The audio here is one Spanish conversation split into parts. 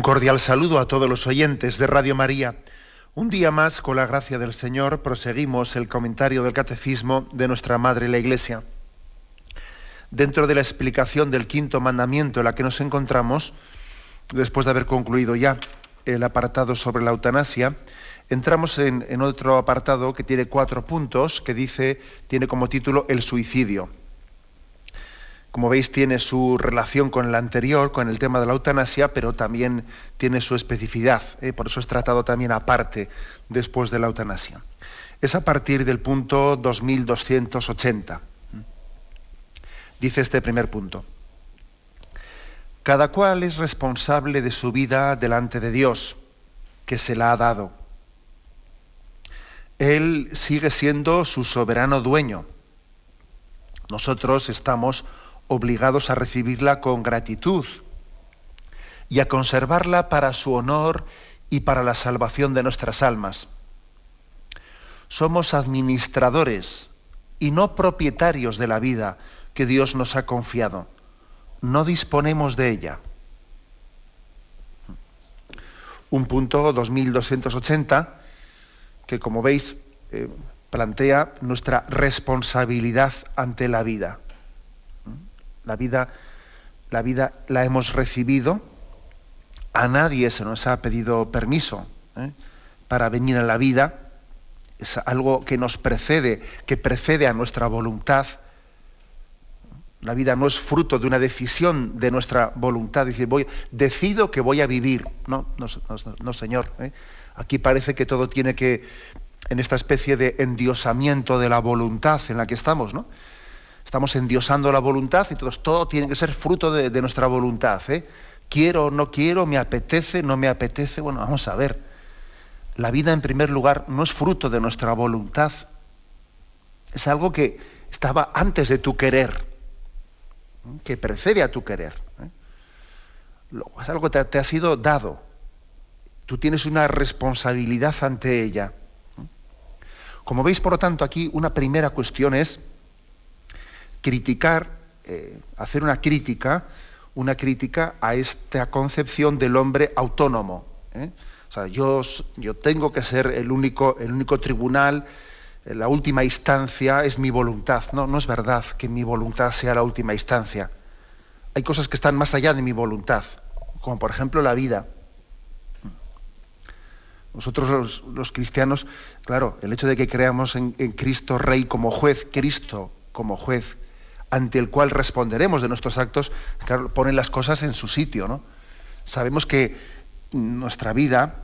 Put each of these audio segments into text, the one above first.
Un cordial saludo a todos los oyentes de Radio María. Un día más, con la gracia del Señor, proseguimos el comentario del Catecismo de nuestra Madre la Iglesia. Dentro de la explicación del quinto mandamiento en la que nos encontramos, después de haber concluido ya el apartado sobre la eutanasia, entramos en, en otro apartado que tiene cuatro puntos, que dice, tiene como título el suicidio como veis, tiene su relación con el anterior, con el tema de la eutanasia, pero también tiene su especificidad. ¿eh? Por eso es tratado también aparte después de la eutanasia. Es a partir del punto 2280. Dice este primer punto. Cada cual es responsable de su vida delante de Dios, que se la ha dado. Él sigue siendo su soberano dueño. Nosotros estamos obligados a recibirla con gratitud y a conservarla para su honor y para la salvación de nuestras almas. Somos administradores y no propietarios de la vida que Dios nos ha confiado. No disponemos de ella. Un punto 2280 que, como veis, eh, plantea nuestra responsabilidad ante la vida. La vida, la vida la hemos recibido, a nadie se nos ha pedido permiso ¿eh? para venir a la vida, es algo que nos precede, que precede a nuestra voluntad. La vida no es fruto de una decisión de nuestra voluntad, decir, voy, decido que voy a vivir. No, no, señor. ¿eh? Aquí parece que todo tiene que, en esta especie de endiosamiento de la voluntad en la que estamos, ¿no? Estamos endiosando la voluntad y todo, tiene que ser fruto de, nuestra voluntad. ¿eh? Quiero o no quiero, me apetece, no me apetece. Bueno, vamos a ver. La vida, en primer lugar, no es fruto de nuestra voluntad. Es algo que estaba antes de tu querer, que precede a tu querer. ¿eh? Es algo que te, ha sido dado. Tú tienes una responsabilidad ante ella. Como veis, por lo tanto, aquí una primera cuestión es criticar, eh, hacer una crítica, una crítica a esta concepción del hombre autónomo. ¿eh? O sea, yo, yo, tengo que ser el único, el único tribunal, eh, la última instancia es mi voluntad. No, no es verdad que mi voluntad sea la última instancia. Hay cosas que están más allá de mi voluntad, como por ejemplo la vida. Nosotros los, cristianos, claro, el hecho de que creamos en Cristo Rey como juez, Cristo como juez, ante el cual responderemos de nuestros actos, claro, ponen las cosas en su sitio, ¿no? Sabemos que nuestra vida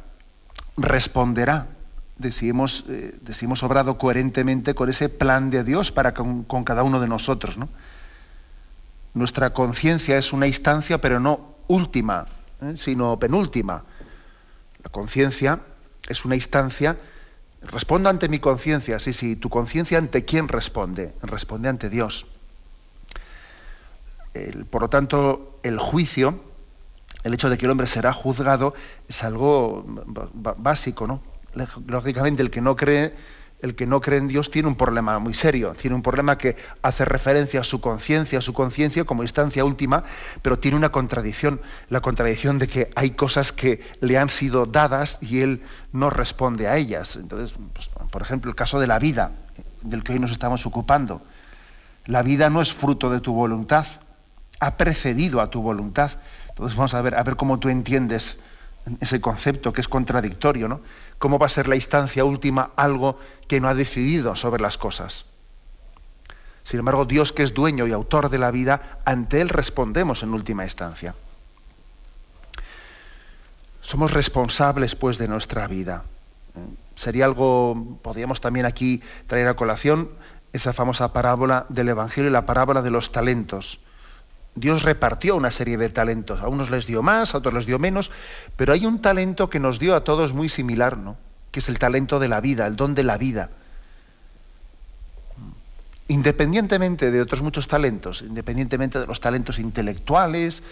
responderá de si hemos, obrado coherentemente con ese plan de Dios para con, cada uno de nosotros, ¿no? Nuestra conciencia es una instancia, pero no última, ¿eh? sino penúltima. La conciencia es una instancia. Respondo ante mi conciencia, sí, sí. ¿Tu conciencia ante quién responde? Responde ante Dios por lo tanto, el juicio, el hecho de que el hombre será juzgado, es algo básico, ¿no? Lógicamente, el que no cree, el que no cree en Dios tiene un problema muy serio, tiene un problema que hace referencia a su conciencia, a su conciencia como instancia última, pero tiene una contradicción, la contradicción de que hay cosas que le han sido dadas y él no responde a ellas. Entonces, pues, por ejemplo, el caso de la vida, del que hoy nos estamos ocupando. La vida no es fruto de tu voluntad, ha precedido a tu voluntad. Entonces vamos a ver, a ver cómo tú entiendes ese concepto que es contradictorio, ¿no? ¿Cómo va a ser la instancia última algo que no ha decidido sobre las cosas? Sin embargo, Dios que es dueño y autor de la vida, ante Él respondemos en última instancia. Somos responsables, pues, de nuestra vida. Sería algo, podríamos también aquí traer a colación esa famosa parábola del Evangelio y la parábola de los talentos Dios repartió una serie de talentos. A unos les dio más, a otros les dio menos, pero hay un talento que nos dio a todos muy similar, ¿no? Que es el talento de la vida, el don de la vida. Independientemente de otros muchos talentos, independientemente de los talentos intelectuales,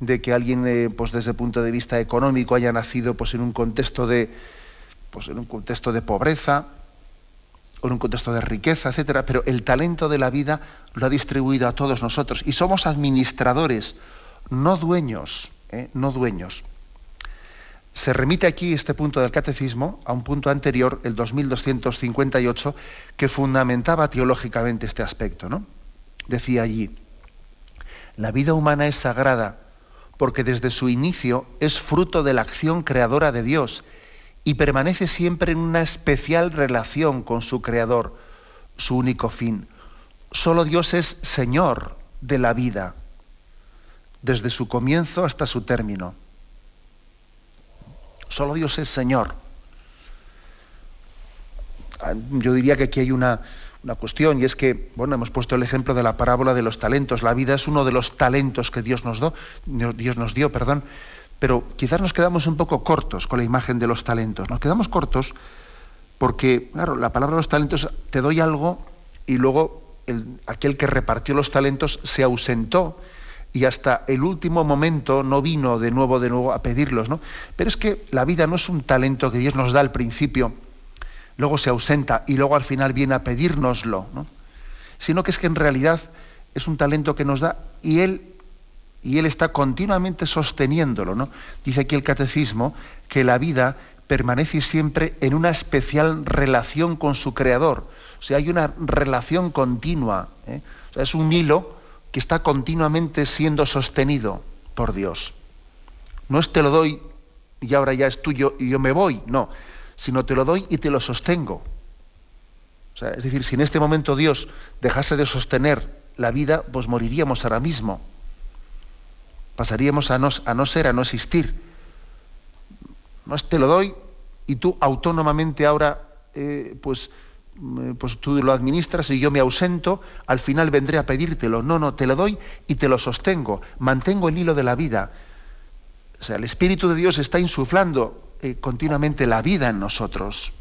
de que alguien, eh, pues desde el punto de vista económico, haya nacido pues, en un contexto de, pues, en un contexto de pobreza, en un contexto de riqueza, etcétera, pero el talento de la vida lo ha distribuido a todos nosotros y somos administradores, no dueños, ¿eh? no dueños. Se remite aquí este punto del catecismo a un punto anterior, el 2258, que fundamentaba teológicamente este aspecto. ¿no? Decía allí, la vida humana es sagrada porque desde su inicio es fruto de la acción creadora de Dios y permanece siempre en una especial relación con su Creador, su único fin. Solo Dios es Señor de la vida, desde su comienzo hasta su término. Solo Dios es Señor. Ah, yo diría que aquí hay una, una cuestión y es que, bueno, hemos puesto el ejemplo de la parábola de los talentos. La vida es uno de los talentos que Dios nos, dio, Dios nos dio, perdón, pero quizás nos quedamos un poco cortos con la imagen de los talentos. Nos quedamos cortos porque, claro, la palabra de los talentos, te doy algo y luego aquel que repartió los talentos se ausentó y hasta el último momento no vino de nuevo, de nuevo a pedirlos, ¿no? Pero es que la vida no es un talento que Dios nos da al principio, luego se ausenta y luego al final viene a pedírnoslo, ¿no? Sino que es que en realidad es un talento que nos da y Él y él está continuamente sosteniéndolo. ¿no? Dice aquí el catecismo que la vida permanece siempre en una especial relación con su creador. O sea, hay una relación continua. ¿eh? O sea, es un hilo que está continuamente siendo sostenido por Dios. No es te lo doy y ahora ya es tuyo y yo me voy, no, sino te lo doy y te lo sostengo. O sea, es decir, si en este momento Dios dejase de sostener la vida, pues moriríamos ahora mismo pasaríamos a no, a no ser, a no existir. No es te lo doy y tú autónomamente ahora, eh, pues, mm, pues tú lo administras y yo me ausento, al final vendré a pedírtelo. No, no, te lo doy y te lo sostengo. Mantengo el hilo de la vida. O sea, el Espíritu de Dios está insuflando eh, continuamente la vida en nosotros.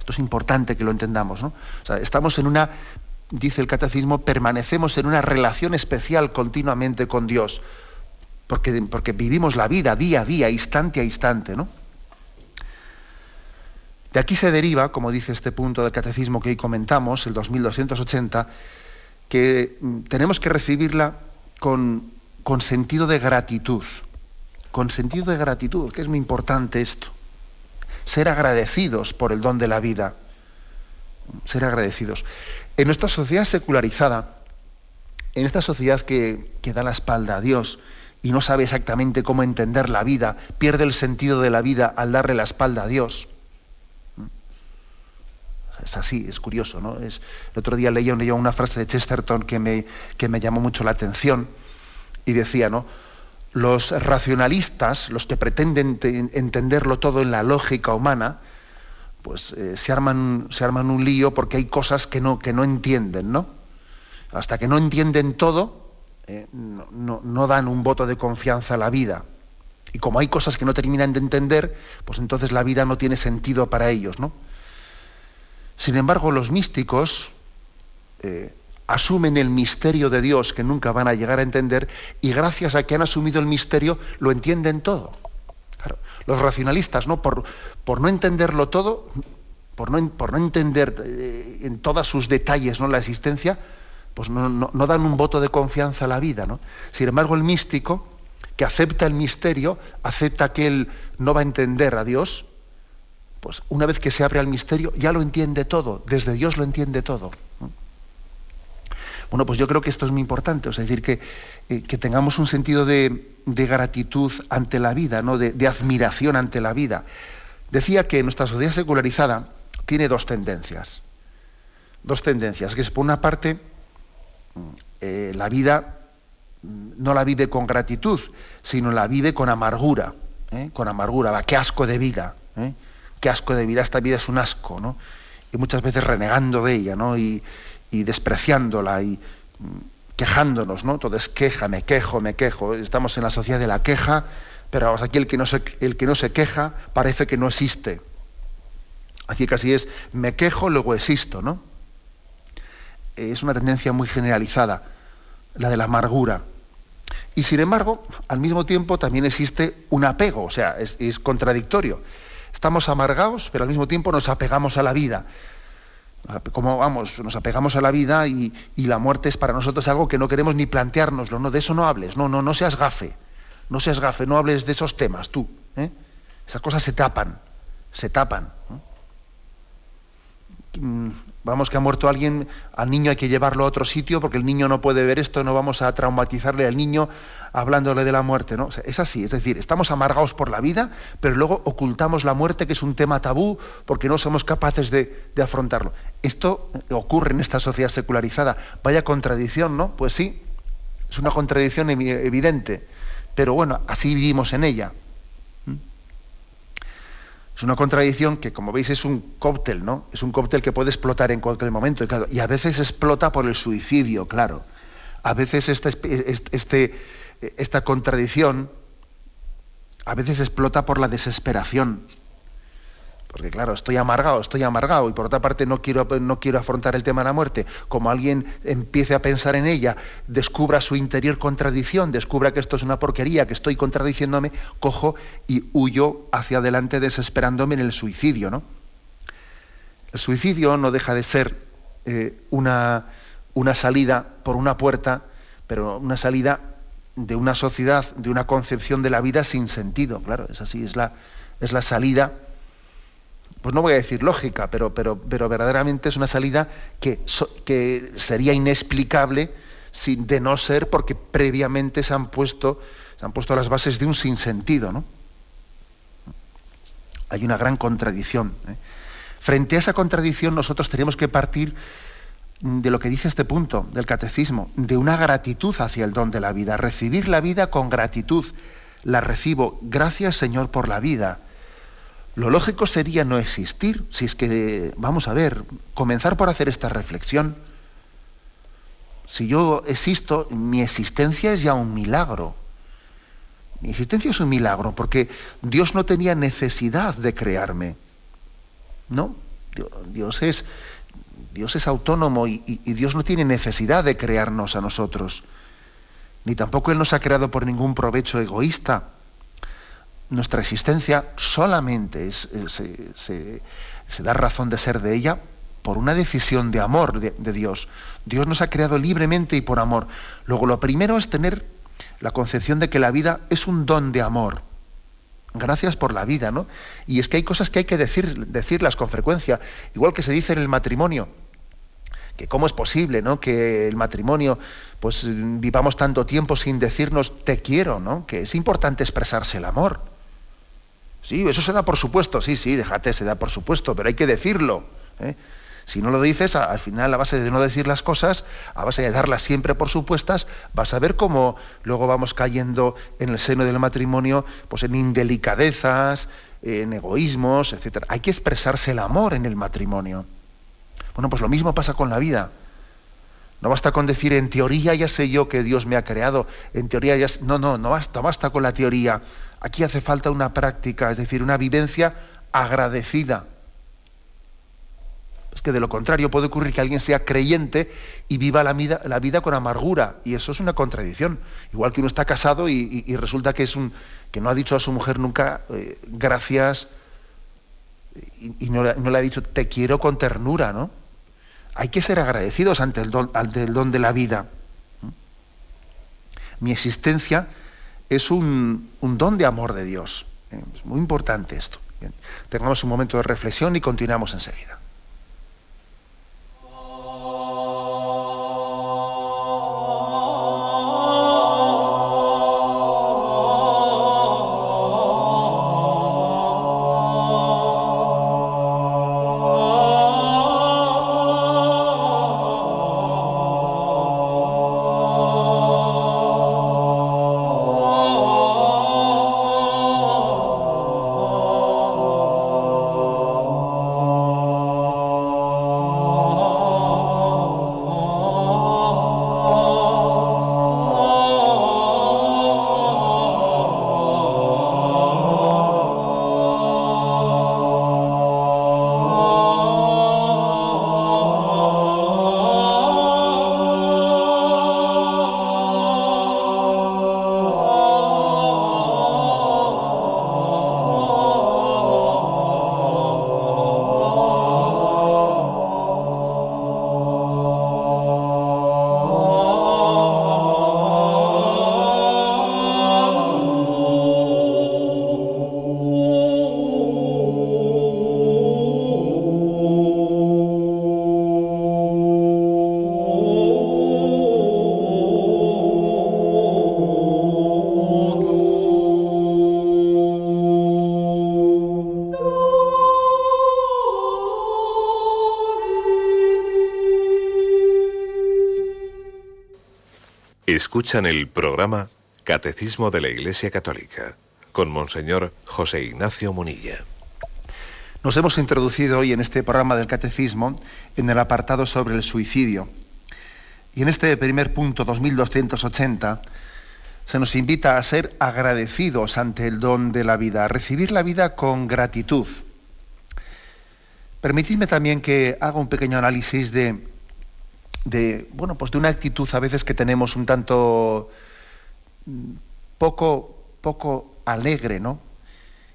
Esto es importante que lo entendamos. ¿no? O sea, estamos en una dice el catecismo, permanecemos en una relación especial continuamente con Dios, porque, porque vivimos la vida día a día, instante a instante, ¿no? De aquí se deriva, como dice este punto del catecismo que hoy comentamos, el 2280, que mm, tenemos que recibirla con, con sentido de gratitud, con sentido de gratitud, que es muy importante esto. Ser agradecidos por el don de la vida. Ser agradecidos. En nuestra sociedad secularizada, en esta sociedad que, da la espalda a Dios y no sabe exactamente cómo entender la vida, pierde el sentido de la vida al darle la espalda a Dios. Es así, es curioso, ¿no? Es, el otro día leía, una frase de Chesterton que me, que me llamó mucho la atención y decía, ¿no? Los racionalistas, los que pretenden entenderlo todo en la lógica humana, pues eh, se, arman, se arman un lío porque hay cosas que no, que no entienden, ¿no? Hasta que no entienden todo, eh, no, dan un voto de confianza a la vida. Y como hay cosas que no terminan de entender, pues entonces la vida no tiene sentido para ellos, ¿no? Sin embargo, los místicos eh, asumen el misterio de Dios que nunca van a llegar a entender y gracias a que han asumido el misterio lo entienden todo. Los racionalistas, ¿no? Por, por no entenderlo todo, por no, por no entender eh, en todos sus detalles ¿no? la existencia, pues no, dan un voto de confianza a la vida. ¿no? Sin embargo, el místico, que acepta el misterio, acepta que él no va a entender a Dios, pues una vez que se abre al misterio, ya lo entiende todo, desde Dios lo entiende todo. Bueno, pues yo creo que esto es muy importante, es decir, que, eh, que tengamos un sentido de, de, gratitud ante la vida, ¿no? de, admiración ante la vida. Decía que nuestra sociedad secularizada tiene dos tendencias. Dos tendencias, que es por una parte eh, la vida no la vive con gratitud, sino la vive con amargura, ¿eh? con amargura, va, qué asco de vida, qué asco de vida, esta vida es un asco, ¿no? Y muchas veces renegando de ella, ¿no? Despreciándola. Y, quejándonos, ¿no? Todo es queja, me quejo, me quejo. Estamos en la sociedad de la queja, pero aquí el que no se, el que no se queja parece que no existe. Aquí casi es me quejo, luego existo, ¿no? Es una tendencia muy generalizada, la de la amargura. Y sin embargo, al mismo tiempo también existe un apego, o sea, es, es contradictorio. Estamos amargados, pero al mismo tiempo nos apegamos a la vida como vamos, nos apegamos a la vida y, la muerte es para nosotros algo que no queremos ni planteárnoslo, no, de eso no hables, no, no, no seas gafe, no seas gafe, no hables de esos temas, tú. ¿eh? Esas cosas se tapan, se tapan. Mm, vamos que ha muerto alguien, al niño hay que llevarlo a otro sitio porque el niño no puede ver esto, no vamos a traumatizarle al niño hablándole de la muerte. ¿no? es así, es decir, estamos amargados por la vida, pero luego ocultamos la muerte, que es un tema tabú, porque no somos capaces de, de afrontarlo. Esto ocurre en esta sociedad secularizada. Vaya contradicción, ¿no? Pues sí, es una contradicción evidente, pero bueno, así vivimos en ella. Es una contradicción que, como veis, es un cóctel, ¿no? Es un cóctel que puede explotar en cualquier momento. Y, a veces explota por el suicidio, claro. A veces este, este, esta contradicción, a veces explota por la desesperación. Porque claro, estoy amargado, estoy amargado y por otra parte no quiero, no quiero afrontar el tema de la muerte. Como alguien empiece a pensar en ella, descubra su interior contradicción, descubra que esto es una porquería, que estoy contradiciéndome, cojo y huyo hacia adelante desesperándome en el suicidio. ¿no? El suicidio no deja de ser eh, una, una salida por una puerta, pero una salida de una sociedad, de una concepción de la vida sin sentido. Claro, es así, es la, es la salida pues no voy a decir lógica, pero, pero, pero verdaderamente es una salida que, que sería inexplicable sin, de no ser porque previamente se han puesto, se han puesto las bases de un sinsentido. ¿no? Hay una gran contradicción. ¿eh? Frente a esa contradicción nosotros tenemos que partir de lo que dice este punto del catecismo, de una gratitud hacia el don de la vida, recibir la vida con gratitud. La recibo, gracias Señor por la vida lo lógico sería no existir, si es que, vamos a ver, comenzar por hacer esta reflexión. Si yo existo, mi existencia es ya un milagro. Mi existencia es un milagro porque Dios no tenía necesidad de crearme. No, Dios es, Dios es autónomo y, y Dios no tiene necesidad de crearnos a nosotros. Ni tampoco Él nos ha creado por ningún provecho egoísta nuestra existencia solamente eh, se, da razón de ser de ella por una decisión de amor de, Dios. Dios nos ha creado libremente y por amor. Luego, lo primero es tener la concepción de que la vida es un don de amor. Gracias por la vida, ¿no? Y es que hay cosas que hay que decir, decirlas con frecuencia, igual que se dice en el matrimonio que cómo es posible, ¿no? Que el matrimonio, pues vivamos tanto tiempo sin decirnos te quiero, ¿no? Que es importante expresarse el amor. Sí, eso se da por supuesto, sí, sí, déjate, se da por supuesto, pero hay que decirlo. ¿eh? Si no lo dices, al final, a base de no decir las cosas, a base de darlas siempre por supuestas, vas a ver cómo luego vamos cayendo en el seno del matrimonio, pues en indelicadezas, en egoísmos, etc. Hay que expresarse el amor en el matrimonio. Bueno, pues lo mismo pasa con la vida. No basta con decir en teoría ya sé yo que Dios me ha creado, en teoría ya no, no, no basta, basta con la teoría. Aquí hace falta una práctica, es decir, una vivencia agradecida. Es que de lo contrario puede ocurrir que alguien sea creyente y viva la vida, con amargura, y eso es una contradicción. Igual que uno está casado y, resulta que es un que no ha dicho a su mujer nunca eh, gracias y, no, le ha dicho te quiero con ternura, ¿no? Hay que ser agradecidos ante el don, ante el don de la vida. Mi existencia es un, don de amor de Dios. Es muy importante esto. Tengamos un momento de reflexión y continuamos enseguida. Escuchan el programa Catecismo de la Iglesia Católica con Monseñor José Ignacio Munilla. Nos hemos introducido hoy en este programa del Catecismo en el apartado sobre el suicidio. Y en este primer punto, 2280, se nos invita a ser agradecidos ante el don de la vida, a recibir la vida con gratitud. Permitidme también que haga un pequeño análisis de, de, bueno, pues de una actitud a veces que tenemos un tanto mm, poco, poco alegre, ¿no?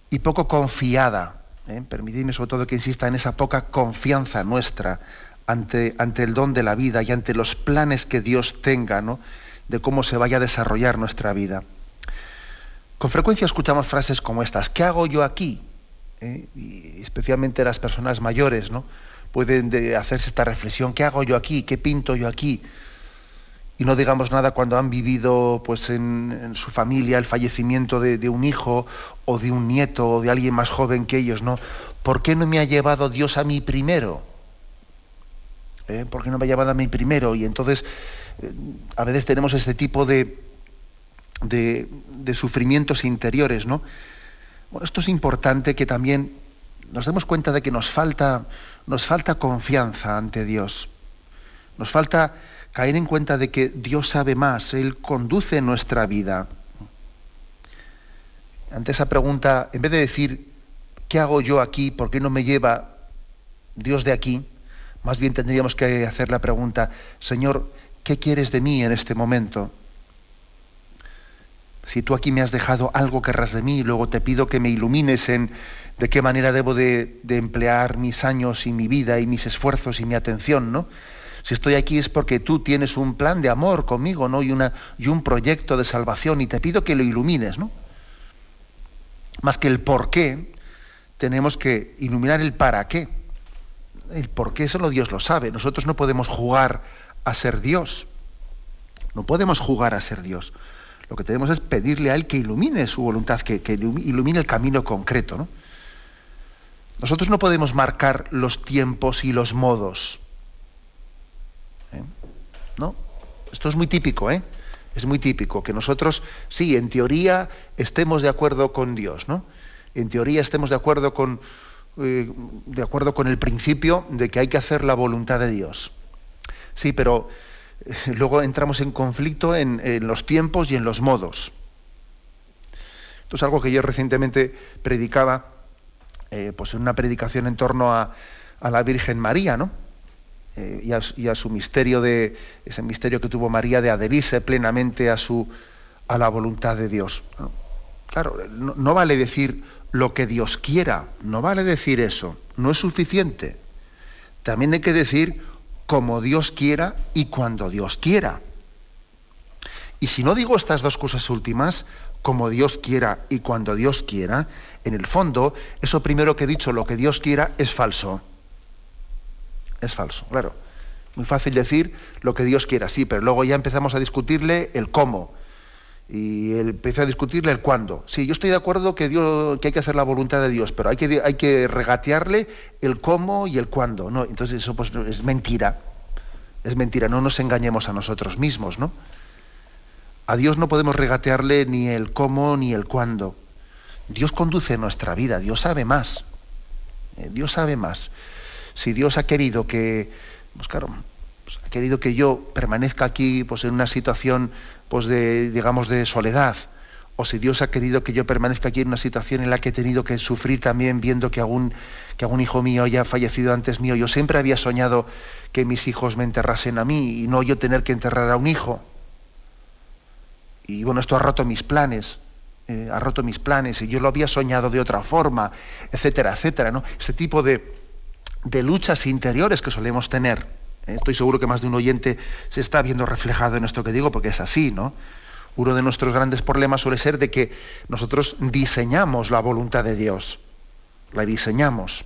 Y poco confiada. ¿eh? Permitidme sobre todo que insista en esa poca confianza nuestra ante, ante el don de la vida y ante los planes que Dios tenga, ¿no? De cómo se vaya a desarrollar nuestra vida. Con frecuencia escuchamos frases como estas, ¿qué hago yo aquí? ¿eh? y especialmente las personas mayores, ¿no? Pueden hacerse esta reflexión, ¿qué hago yo aquí? ¿Qué pinto yo aquí? Y no digamos nada cuando han vivido pues, en, su familia el fallecimiento de, un hijo o de un nieto o de alguien más joven que ellos, ¿no? ¿Por qué no me ha llevado Dios a mí primero? ¿Eh? ¿Por qué no me ha llevado a mí primero? Y entonces eh, a veces tenemos este tipo de, de, de sufrimientos interiores, ¿no? Bueno, esto es importante que también nos demos cuenta de que nos falta, nos falta confianza ante Dios. Nos falta caer en cuenta de que Dios sabe más, Él conduce nuestra vida. Ante esa pregunta, en vez de decir, ¿qué hago yo aquí? ¿Por qué no me lleva Dios de aquí? Más bien tendríamos que hacer la pregunta, Señor, ¿qué quieres de mí en este momento? Si tú aquí me has dejado algo querrás de mí, luego te pido que me ilumines en de qué manera debo de, emplear mis años y mi vida y mis esfuerzos y mi atención, ¿no? Si estoy aquí es porque tú tienes un plan de amor conmigo, ¿no? Y, una, y un proyecto de salvación y te pido que lo ilumines, ¿no? Más que el por qué, tenemos que iluminar el para qué. El por qué solo Dios lo sabe. Nosotros no podemos jugar a ser Dios. No podemos jugar a ser Dios. Lo que tenemos es pedirle a Él que ilumine su voluntad, que, ilumine el camino concreto. Nosotros no podemos marcar los tiempos y los modos. ¿eh? ¿No? Esto es muy típico, ¿eh? Es muy típico que nosotros, sí, en teoría estemos de acuerdo con Dios, ¿no? En teoría estemos de acuerdo con, eh, de acuerdo con el principio de que hay que hacer la voluntad de Dios. Sí, pero luego entramos en conflicto en, los tiempos y en los modos. Esto es algo que yo recientemente predicaba, eh, pues en una predicación en torno a, la Virgen María, ¿no? Eh, y, a, su misterio de ese misterio que tuvo María de adherirse plenamente a su a la voluntad de Dios. Claro, no vale decir lo que Dios quiera, no vale decir eso, no es suficiente. También hay que decir como Dios quiera y cuando Dios quiera. Y si no digo estas dos cosas últimas, como Dios quiera y cuando Dios quiera, en el fondo, eso primero que he dicho, lo que Dios quiera, es falso. Es falso, claro. Muy fácil decir lo que Dios quiera, sí, pero luego ya empezamos a discutirle el cómo. Y empieza a discutirle el cuándo. Sí, yo estoy de acuerdo que, Dios, que hay que hacer la voluntad de Dios, pero hay que, hay que regatearle el cómo y el cuándo. ¿no? Entonces eso pues, es mentira. Es mentira, no nos engañemos a nosotros mismos, ¿no? A Dios no podemos regatearle ni el cómo ni el cuándo. Dios conduce nuestra vida, Dios sabe más. Eh, Dios sabe más. Si Dios ha querido que, pues claro, pues ha querido que yo permanezca aquí pues en una situación pues de digamos de soledad o si Dios ha querido que yo permanezca aquí en una situación en la que he tenido que sufrir también viendo que algún, que algún hijo mío haya fallecido antes mío. Yo siempre había soñado que mis hijos me enterrasen a mí y no yo tener que enterrar a un hijo. Y bueno, esto ha roto mis planes, eh, ha roto mis planes y yo lo había soñado de otra forma, etcétera, etcétera. ¿no? Este tipo de, de luchas interiores que solemos tener. ¿eh? Estoy seguro que más de un oyente se está viendo reflejado en esto que digo porque es así, ¿no? Uno de nuestros grandes problemas suele ser de que nosotros diseñamos la voluntad de Dios. La diseñamos.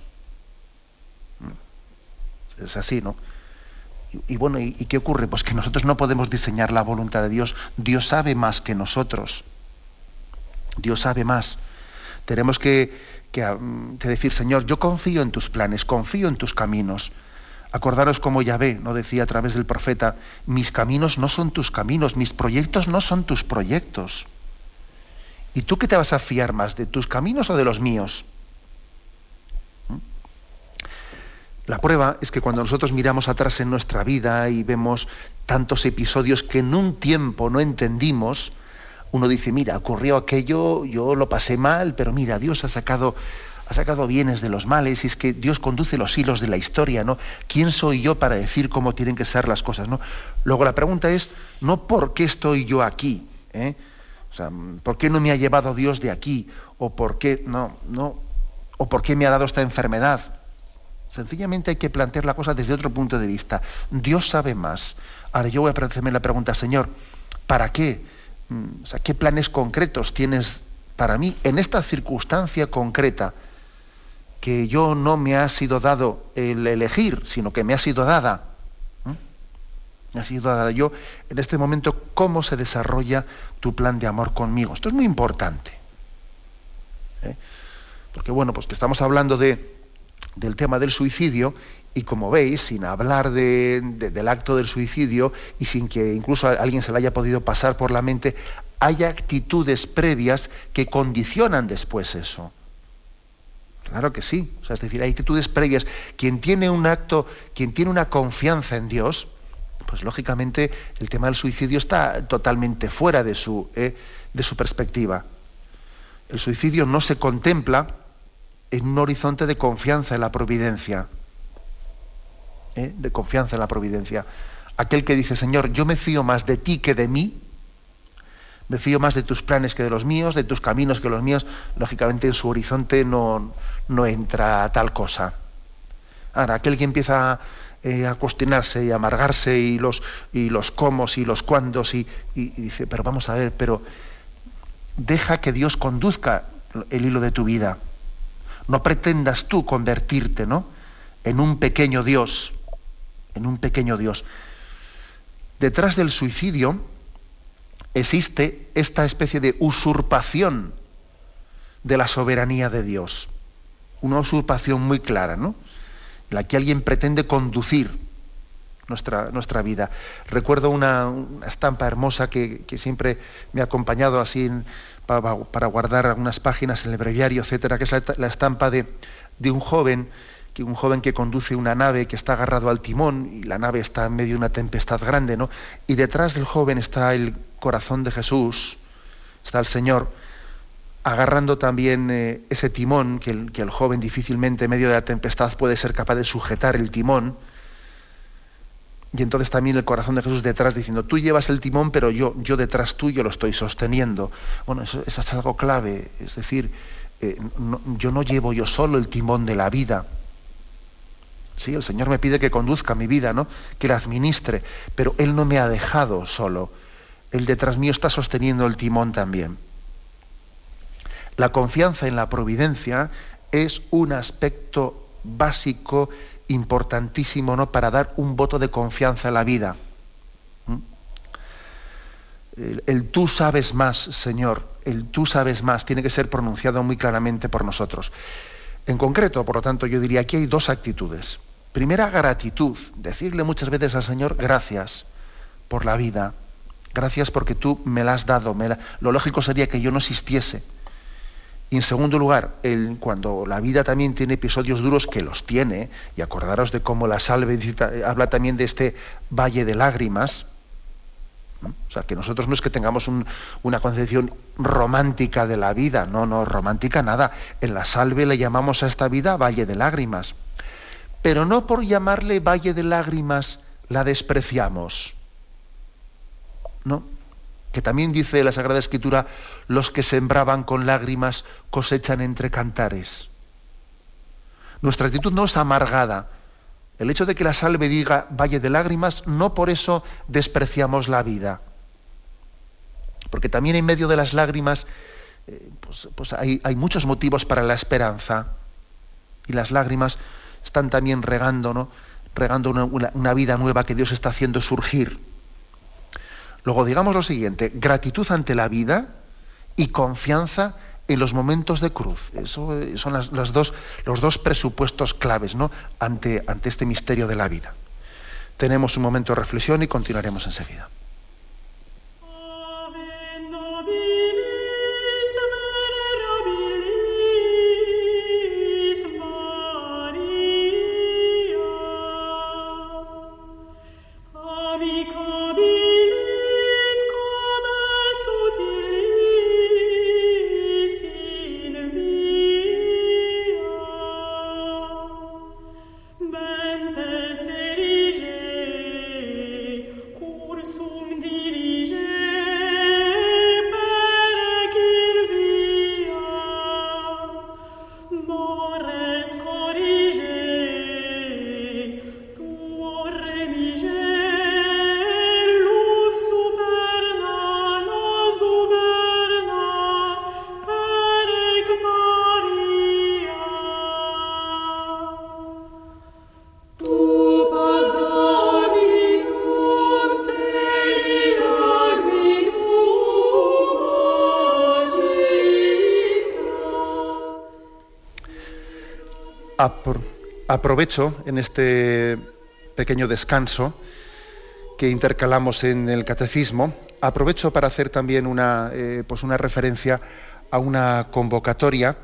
Es así, ¿no? Y, bueno, ¿y, qué ocurre? Pues que nosotros no podemos diseñar la voluntad de Dios. Dios sabe más que nosotros. Dios sabe más. Tenemos que, que decir, Señor, yo confío en tus planes, confío en tus caminos. Acordaros como Yahvé no decía a través del profeta, mis caminos no son tus caminos, mis proyectos no son tus proyectos. ¿Y tú qué te vas a fiar más, de tus caminos o de los míos? La prueba es que cuando nosotros miramos atrás en nuestra vida y vemos tantos episodios que en un tiempo no entendimos, uno dice, mira, ocurrió aquello, yo lo pasé mal, pero mira, Dios ha sacado ha sacado bienes de los males y es que Dios conduce los hilos de la historia, ¿no? ¿Quién soy yo para decir cómo tienen que ser las cosas, ¿no? Luego la pregunta es, no por qué estoy yo aquí, ¿eh? O sea, ¿por qué no me ha llevado Dios de aquí? O por qué, no, no, o por qué me ha dado esta enfermedad. Sencillamente hay que plantear la cosa desde otro punto de vista. Dios sabe más. Ahora yo voy a hacerme la pregunta, Señor, ¿para qué? Mm, o sea, ¿qué planes concretos tienes para mí en esta circunstancia concreta? que yo no me ha sido dado el elegir, sino que me ha sido dada. Me ha sido dada yo en este momento cómo se desarrolla tu plan de amor conmigo. Esto es muy importante. ¿eh? Porque bueno, pues que estamos hablando de, del tema del suicidio y como veis, sin hablar del acto del suicidio y sin que incluso a alguien se le haya podido pasar por la mente, hay actitudes previas que condicionan después eso. Claro que sí. O sea, es decir, hay actitudes previas. Quien tiene un acto, quien tiene una confianza en Dios, pues lógicamente el tema del suicidio está totalmente fuera de su, eh, de su perspectiva. El suicidio no se contempla en un horizonte de confianza en la providencia. ¿eh? De confianza en la providencia. Aquel que dice, Señor, yo me fío más de ti que de mí, me fío más de tus planes que de los míos, de tus caminos que los míos, lógicamente en su horizonte no, no entra tal cosa. Ahora, aquel que empieza eh, a cuestionarse y amargarse y los, y los cómo y los cuándos y, dice, pero vamos a ver, pero deja que Dios conduzca el hilo de tu vida. No pretendas tú convertirte, ¿no? En un pequeño Dios, en un pequeño Dios. Detrás del suicidio, existe esta especie de usurpación de la soberanía de Dios. Una usurpación muy clara, ¿no? En la que alguien pretende conducir nuestra, nuestra vida. Recuerdo una, estampa hermosa que, siempre me ha acompañado así para, guardar algunas páginas en el breviario, etcétera, que es la, estampa de, de un joven que un joven que conduce una nave que está agarrado al timón y la nave está en medio de una tempestad grande, ¿no? Y detrás del joven está el corazón de Jesús, está el Señor agarrando también eh, ese timón que el, que el, joven difícilmente en medio de la tempestad puede ser capaz de sujetar el timón. Y entonces también el corazón de Jesús detrás diciendo, tú llevas el timón, pero yo, yo detrás tuyo lo estoy sosteniendo. Bueno, eso, es algo clave. Es decir, eh, yo no llevo yo solo el timón de la vida. Sí, el Señor me pide que conduzca mi vida, ¿no? Que la administre, pero Él no me ha dejado solo el detrás mío está sosteniendo el timón también. La confianza en la providencia es un aspecto básico, importantísimo, ¿no? para dar un voto de confianza a la vida. ¿Mm? el, tú sabes más, Señor, el tú sabes más, tiene que ser pronunciado muy claramente por nosotros. En concreto, por lo tanto, yo diría que hay dos actitudes. Primera, gratitud, decirle muchas veces al Señor gracias por la vida, Gracias porque tú me la has dado. Lo lógico sería que yo no existiese. Y en segundo lugar, cuando la vida también tiene episodios duros, que los tiene, y acordaros de cómo la salve habla también de este valle de lágrimas, o sea, que nosotros no es que tengamos una concepción romántica de la vida, no, no, romántica nada. En la salve le llamamos a esta vida valle de lágrimas. Pero no por llamarle valle de lágrimas la despreciamos. ¿no? Que también dice la Sagrada Escritura, los que sembraban con lágrimas cosechan entre cantares. Nuestra actitud no es amargada. El hecho de que la salve diga valle de lágrimas, no por eso despreciamos la vida. Porque también en medio de las lágrimas eh, pues, pues hay, muchos motivos para la esperanza. Y las lágrimas están también regando, regando una vida nueva que Dios está haciendo surgir. Luego digamos lo siguiente, gratitud ante la vida y confianza en los momentos de cruz. Eso eh, son dos, los dos presupuestos claves ¿no? ante, ante este misterio de la vida. Tenemos un momento de reflexión y continuaremos enseguida. Aprovecho en este pequeño descanso que intercalamos en el catecismo, aprovecho para hacer también una, eh, pues una referencia a una convocatoria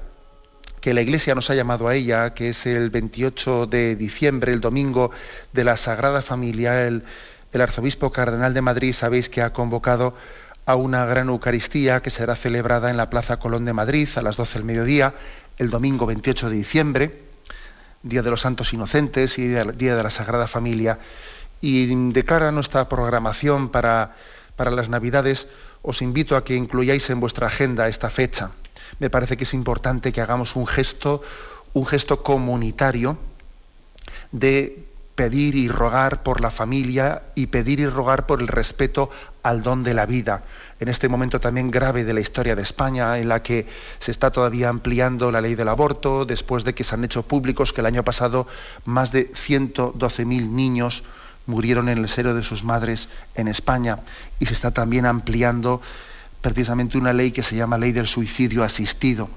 que la Iglesia nos ha llamado a ella, que es el 28 de diciembre, el domingo de la Sagrada Familia. El, el arzobispo cardenal de Madrid, sabéis que ha convocado a una gran Eucaristía que será celebrada en la Plaza Colón de Madrid a las 12 del mediodía, el domingo 28 de diciembre. Día de los Santos Inocentes y Día de la Sagrada Familia. Y de cara a nuestra programación para, para las Navidades, os invito a que incluyáis en vuestra agenda esta fecha. Me parece que es importante que hagamos un gesto, un gesto comunitario de pedir y rogar por la familia y pedir y rogar por el respeto al don de la vida en este momento también grave de la historia de España, en la que se está todavía ampliando la ley del aborto, después de que se han hecho públicos que el año pasado más de 112.000 niños murieron en el seno de sus madres en España, y se está también ampliando precisamente una ley que se llama ley del suicidio asistido.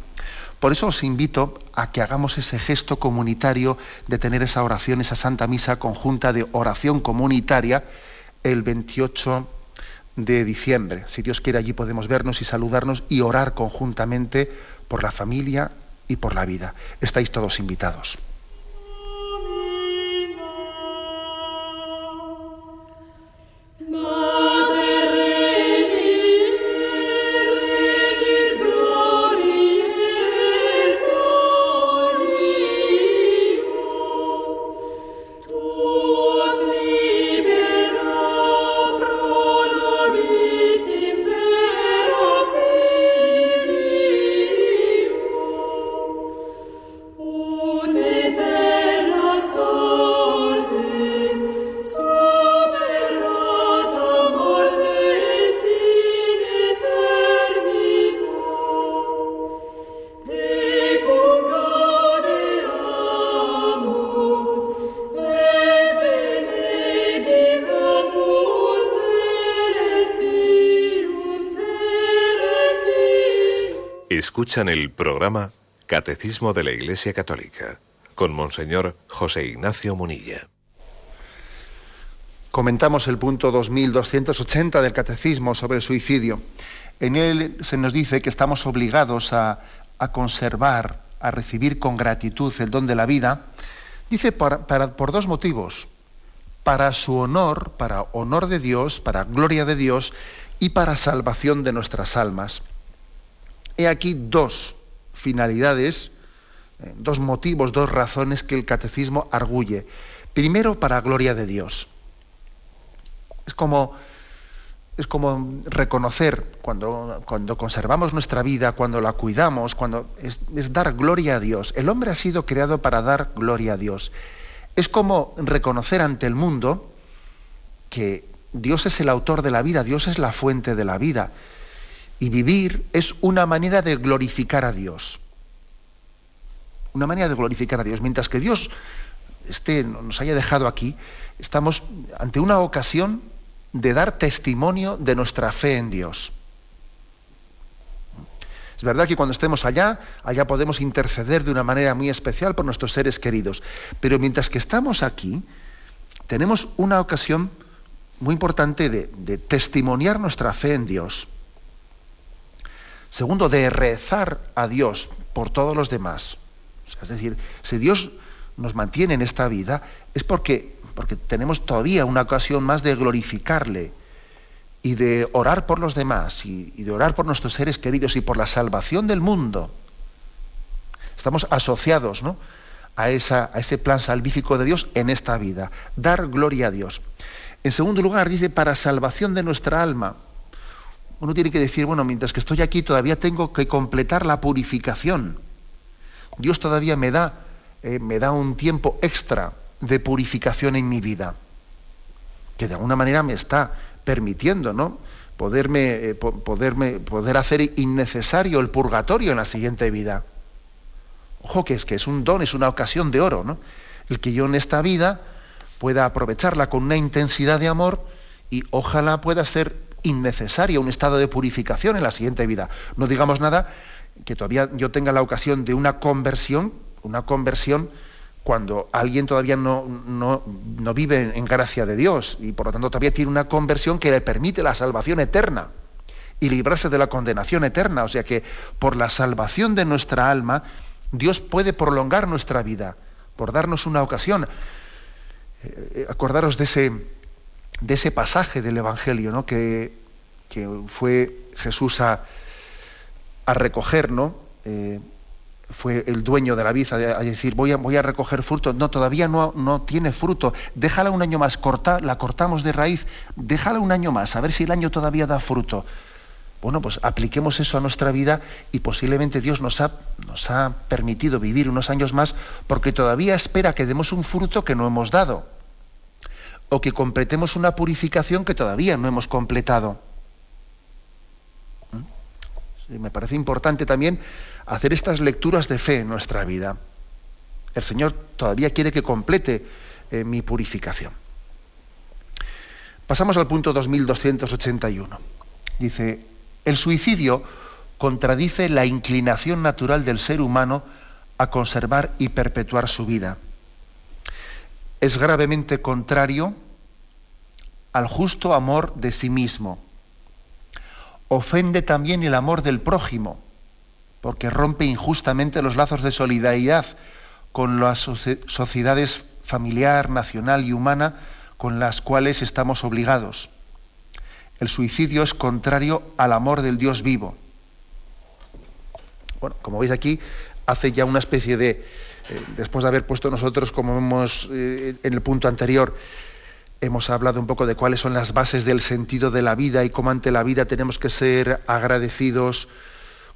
Por eso os invito a que hagamos ese gesto comunitario de tener esa oración, esa Santa Misa conjunta de oración comunitaria el 28 de diciembre. Si Dios quiere, allí podemos vernos y saludarnos y orar conjuntamente por la familia y por la vida. Estáis todos invitados. Escuchan el programa Catecismo de la Iglesia Católica con Monseñor José Ignacio Munilla. Comentamos el punto 2280 del Catecismo sobre el suicidio. En él se nos dice que estamos obligados a, conservar, a recibir con gratitud el don de la vida. Dice por dos motivos. Para su honor, para honor de Dios, para gloria de Dios y para salvación de nuestras almas. He aquí dos finalidades, eh, dos motivos, dos razones que el catecismo arguye. Primero, para gloria de Dios. Es como, es como reconocer cuando, cuando, conservamos nuestra vida, cuando la cuidamos, cuando es, es dar gloria a Dios. El hombre ha sido creado para dar gloria a Dios. Es como reconocer ante el mundo que Dios es el autor de la vida, Dios es la fuente de la vida y vivir es una manera de glorificar a Dios. Una manera de glorificar a Dios. Mientras que Dios esté, nos haya dejado aquí, estamos ante una ocasión de dar testimonio de nuestra fe en Dios. Es verdad que cuando estemos allá, allá podemos interceder de una manera muy especial por nuestros seres queridos. Pero mientras que estamos aquí, tenemos una ocasión muy importante de, de testimoniar nuestra fe en Dios. Segundo, de rezar a Dios por todos los demás. Es decir, si Dios nos mantiene en esta vida, es porque, porque tenemos todavía una ocasión más de glorificarle y de orar por los demás y, de orar por nuestros seres queridos y por la salvación del mundo. Estamos asociados ¿no? a, esa, a ese plan salvífico de Dios en esta vida. Dar gloria a Dios. En segundo lugar, dice, para salvación de nuestra alma uno tiene que decir, bueno, mientras que estoy aquí todavía tengo que completar la purificación. Dios todavía me da, eh, me da un tiempo extra de purificación en mi vida, que de alguna manera me está permitiendo, ¿no? Poderme, eh, poderme, poder hacer innecesario el purgatorio en la siguiente vida. Ojo, que es que es un don, es una ocasión de oro, ¿no? El que yo en esta vida pueda aprovecharla con una intensidad de amor y ojalá pueda ser innecesaria, un estado de purificación en la siguiente vida. No digamos nada que todavía yo tenga la ocasión de una conversión, una conversión cuando alguien todavía no, no, no, vive en gracia de Dios y por lo tanto todavía tiene una conversión que le permite la salvación eterna y librarse de la condenación eterna. O sea que por la salvación de nuestra alma, Dios puede prolongar nuestra vida, por darnos una ocasión. Eh, eh, acordaros de ese, de ese pasaje del Evangelio, ¿no? que, fue Jesús a, a recoger, ¿no? Eh, fue el dueño de la vid a, decir, voy a, voy a, recoger fruto. No, todavía no, no tiene fruto. Déjala un año más, corta, la cortamos de raíz, déjala un año más, a ver si el año todavía da fruto. Bueno, pues apliquemos eso a nuestra vida y posiblemente Dios nos ha, nos ha permitido vivir unos años más porque todavía espera que demos un fruto que no hemos dado o que completemos una purificación que todavía no hemos completado. ¿Mm? me parece importante también hacer estas lecturas de fe en nuestra vida. El Señor todavía quiere que complete eh, mi purificación. Pasamos al punto 2281. Dice, el suicidio contradice la inclinación natural del ser humano a conservar y perpetuar su vida es gravemente contrario al justo amor de sí mismo. Ofende también el amor del prójimo, porque rompe injustamente los lazos de solidaridad con las sociedades familiar, nacional y humana con las cuales estamos obligados. El suicidio es contrario al amor del Dios vivo. Bueno, como veis aquí, hace ya una especie de, eh, después de haber puesto nosotros, como hemos eh, en el punto anterior, hemos hablado un poco de cuáles son las bases del sentido de la vida y cómo ante la vida tenemos que ser agradecidos,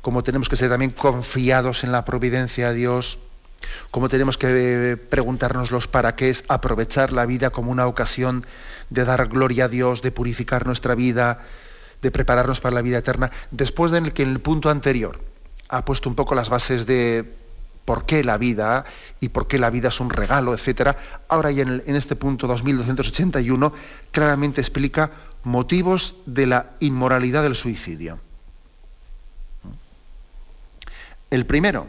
cómo tenemos que ser también confiados en la providencia de Dios, cómo tenemos que preguntarnos los para qué es aprovechar la vida como una ocasión de dar gloria a Dios, de purificar nuestra vida, de prepararnos para la vida eterna. Después de que en el punto anterior ha puesto un poco las bases de por qué la vida y por qué la vida es un regalo, etcétera. Ahora ya en, este punto 2281 claramente explica motivos de la inmoralidad del suicidio. El primero,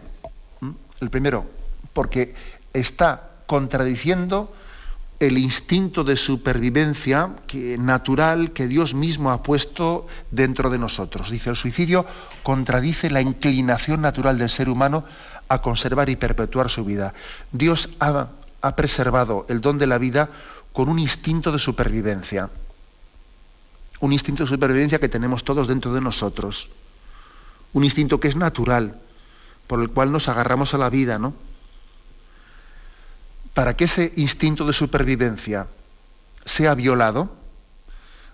el primero, porque está contradiciendo el instinto de supervivencia que, natural que Dios mismo ha puesto dentro de nosotros. Dice, el suicidio contradice la inclinación natural del ser humano a conservar y perpetuar su vida. Dios ha, preservado el don de la vida con un instinto de supervivencia. Un instinto de supervivencia que tenemos todos dentro de nosotros. Un instinto que es natural, por el cual nos agarramos a la vida, ¿no? Para que ese instinto de supervivencia sea violado,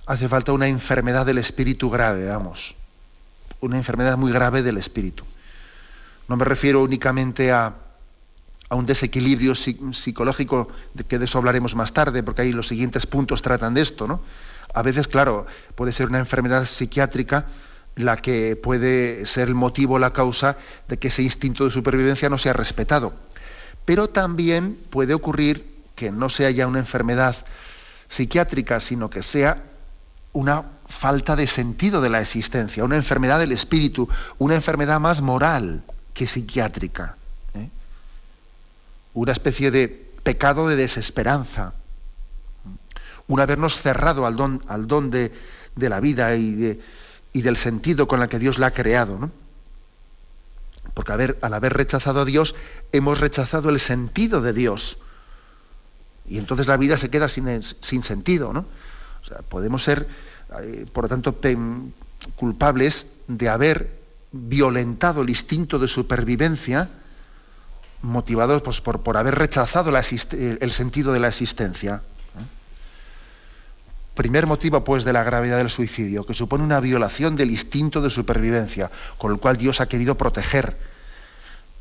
hace falta una enfermedad del espíritu grave, vamos. Una enfermedad muy grave del espíritu. No me refiero únicamente a, un desequilibrio psicológico, de que de eso hablaremos más tarde, porque ahí los siguientes puntos tratan de esto, ¿no? A veces, claro, puede ser una enfermedad psiquiátrica la que puede ser el motivo, la causa de que ese instinto de supervivencia no sea respetado. Pero también puede ocurrir que no sea ya una enfermedad psiquiátrica, sino que sea una falta de sentido de la existencia, una enfermedad del espíritu, una enfermedad más moral que psiquiátrica. ¿eh? Una especie de pecado de desesperanza. Un habernos cerrado al don, al don de, la vida y, y, del sentido con el que Dios la ha creado. ¿no? Porque al haber rechazado a Dios, hemos rechazado el sentido de Dios. Y entonces la vida se queda sin, sin sentido. ¿no? O sea, podemos ser, eh, por lo tanto, culpables de haber violentado el instinto de supervivencia motivados pues, por, por, haber rechazado el sentido de la existencia. Primer motivo, pues, de la gravedad del suicidio, que supone una violación del instinto de supervivencia, con el cual Dios ha querido proteger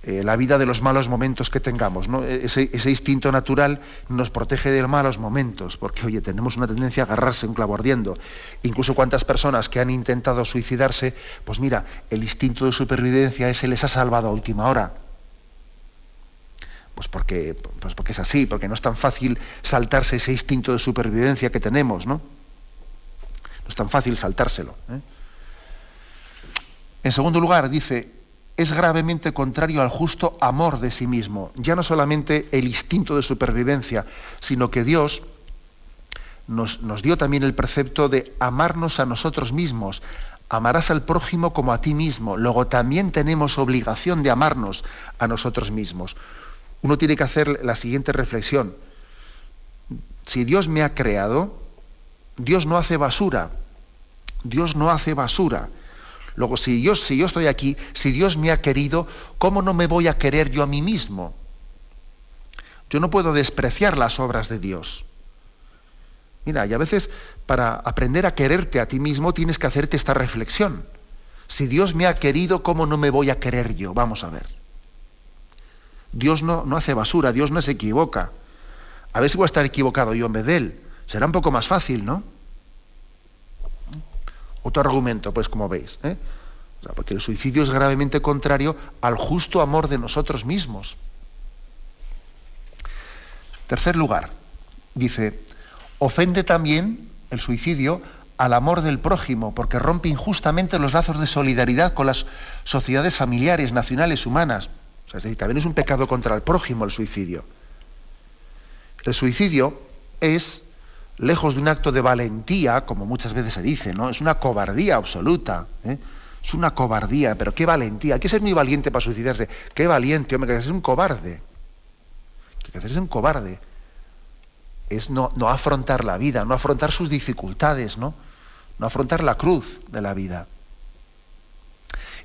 eh, la vida de los malos momentos que tengamos. E-, ese, instinto natural nos protege de los malos momentos, porque, oye, tenemos una tendencia a agarrarse un clavo ardiendo. Incluso cuántas personas que han intentado suicidarse, pues mira, el instinto de supervivencia ese les ha salvado a última hora. Pues porque, pues porque es así, porque no es tan fácil saltarse ese instinto de supervivencia que tenemos, ¿no? No es tan fácil saltárselo. ¿eh? En segundo lugar, dice, es gravemente contrario al justo amor de sí mismo. Ya no solamente el instinto de supervivencia, sino que Dios nos, dio también el precepto de amarnos a nosotros mismos. Amarás al prójimo como a ti mismo. Luego también tenemos obligación de amarnos a nosotros mismos. Uno tiene que hacer la siguiente reflexión. Si Dios me ha creado, Dios no hace basura. Dios no hace basura. Luego, si yo, si yo estoy aquí, si Dios me ha querido, ¿cómo no me voy a querer yo a mí mismo? Yo no puedo despreciar las obras de Dios. Mira, y a veces para aprender a quererte a ti mismo tienes que hacerte esta reflexión. Si Dios me ha querido, ¿cómo no me voy a querer yo? Vamos a ver. Dios no, no hace basura, Dios no se equivoca. A ver si voy a estar equivocado yo en vez de Él. Será un poco más fácil, ¿no? Otro argumento, pues como veis, ¿eh? porque el suicidio es gravemente contrario al justo amor de nosotros mismos. Tercer lugar, dice, ofende también el suicidio al amor del prójimo, porque rompe injustamente los lazos de solidaridad con las sociedades familiares, nacionales, humanas. O sea, es decir, también es un pecado contra el prójimo el suicidio. El suicidio es lejos de un acto de valentía, como muchas veces se dice, ¿no? Es una cobardía absoluta. ¿eh? Es una cobardía, pero qué valentía. Hay que ser muy valiente para suicidarse. Qué valiente, hombre, que es un cobarde. Que es un cobarde. Es no, no, afrontar la vida, no afrontar sus dificultades, ¿no? No afrontar la cruz de la vida.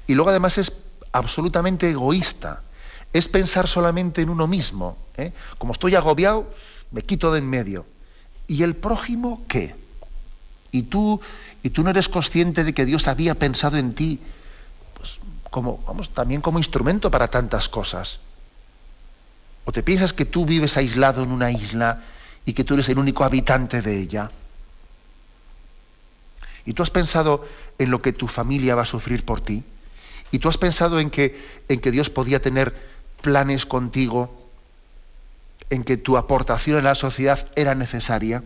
Y luego además es absolutamente egoísta. Es pensar solamente en uno mismo. ¿eh? Como estoy agobiado, me quito de en medio ¿Y el prójimo qué? Y tú, y tú no eres consciente de que Dios había pensado en ti pues, como, vamos, también como instrumento para tantas cosas. ¿O te piensas que tú vives aislado en una isla y que tú eres el único habitante de ella? ¿Y tú has pensado en lo que tu familia va a sufrir por ti? ¿Y tú has pensado en que, en que Dios podía tener planes contigo en que tu aportación en la sociedad era necesaria?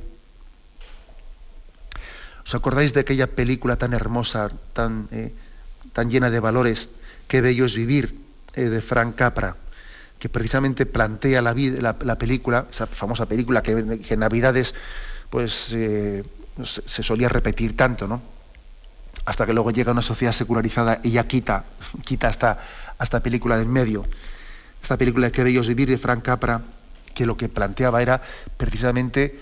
¿Os acordáis de aquella película tan hermosa, tan, eh, tan llena de valores, Qué bello es vivir, eh, de Frank Capra, que precisamente plantea la, la, película, esa famosa película que, en Navidades pues, eh, se, solía repetir tanto, ¿no? Hasta que luego llega una sociedad secularizada y ya quita, quita esta, esta película del medio. Esta película Qué bello es vivir de Frank Capra que lo que planteaba era precisamente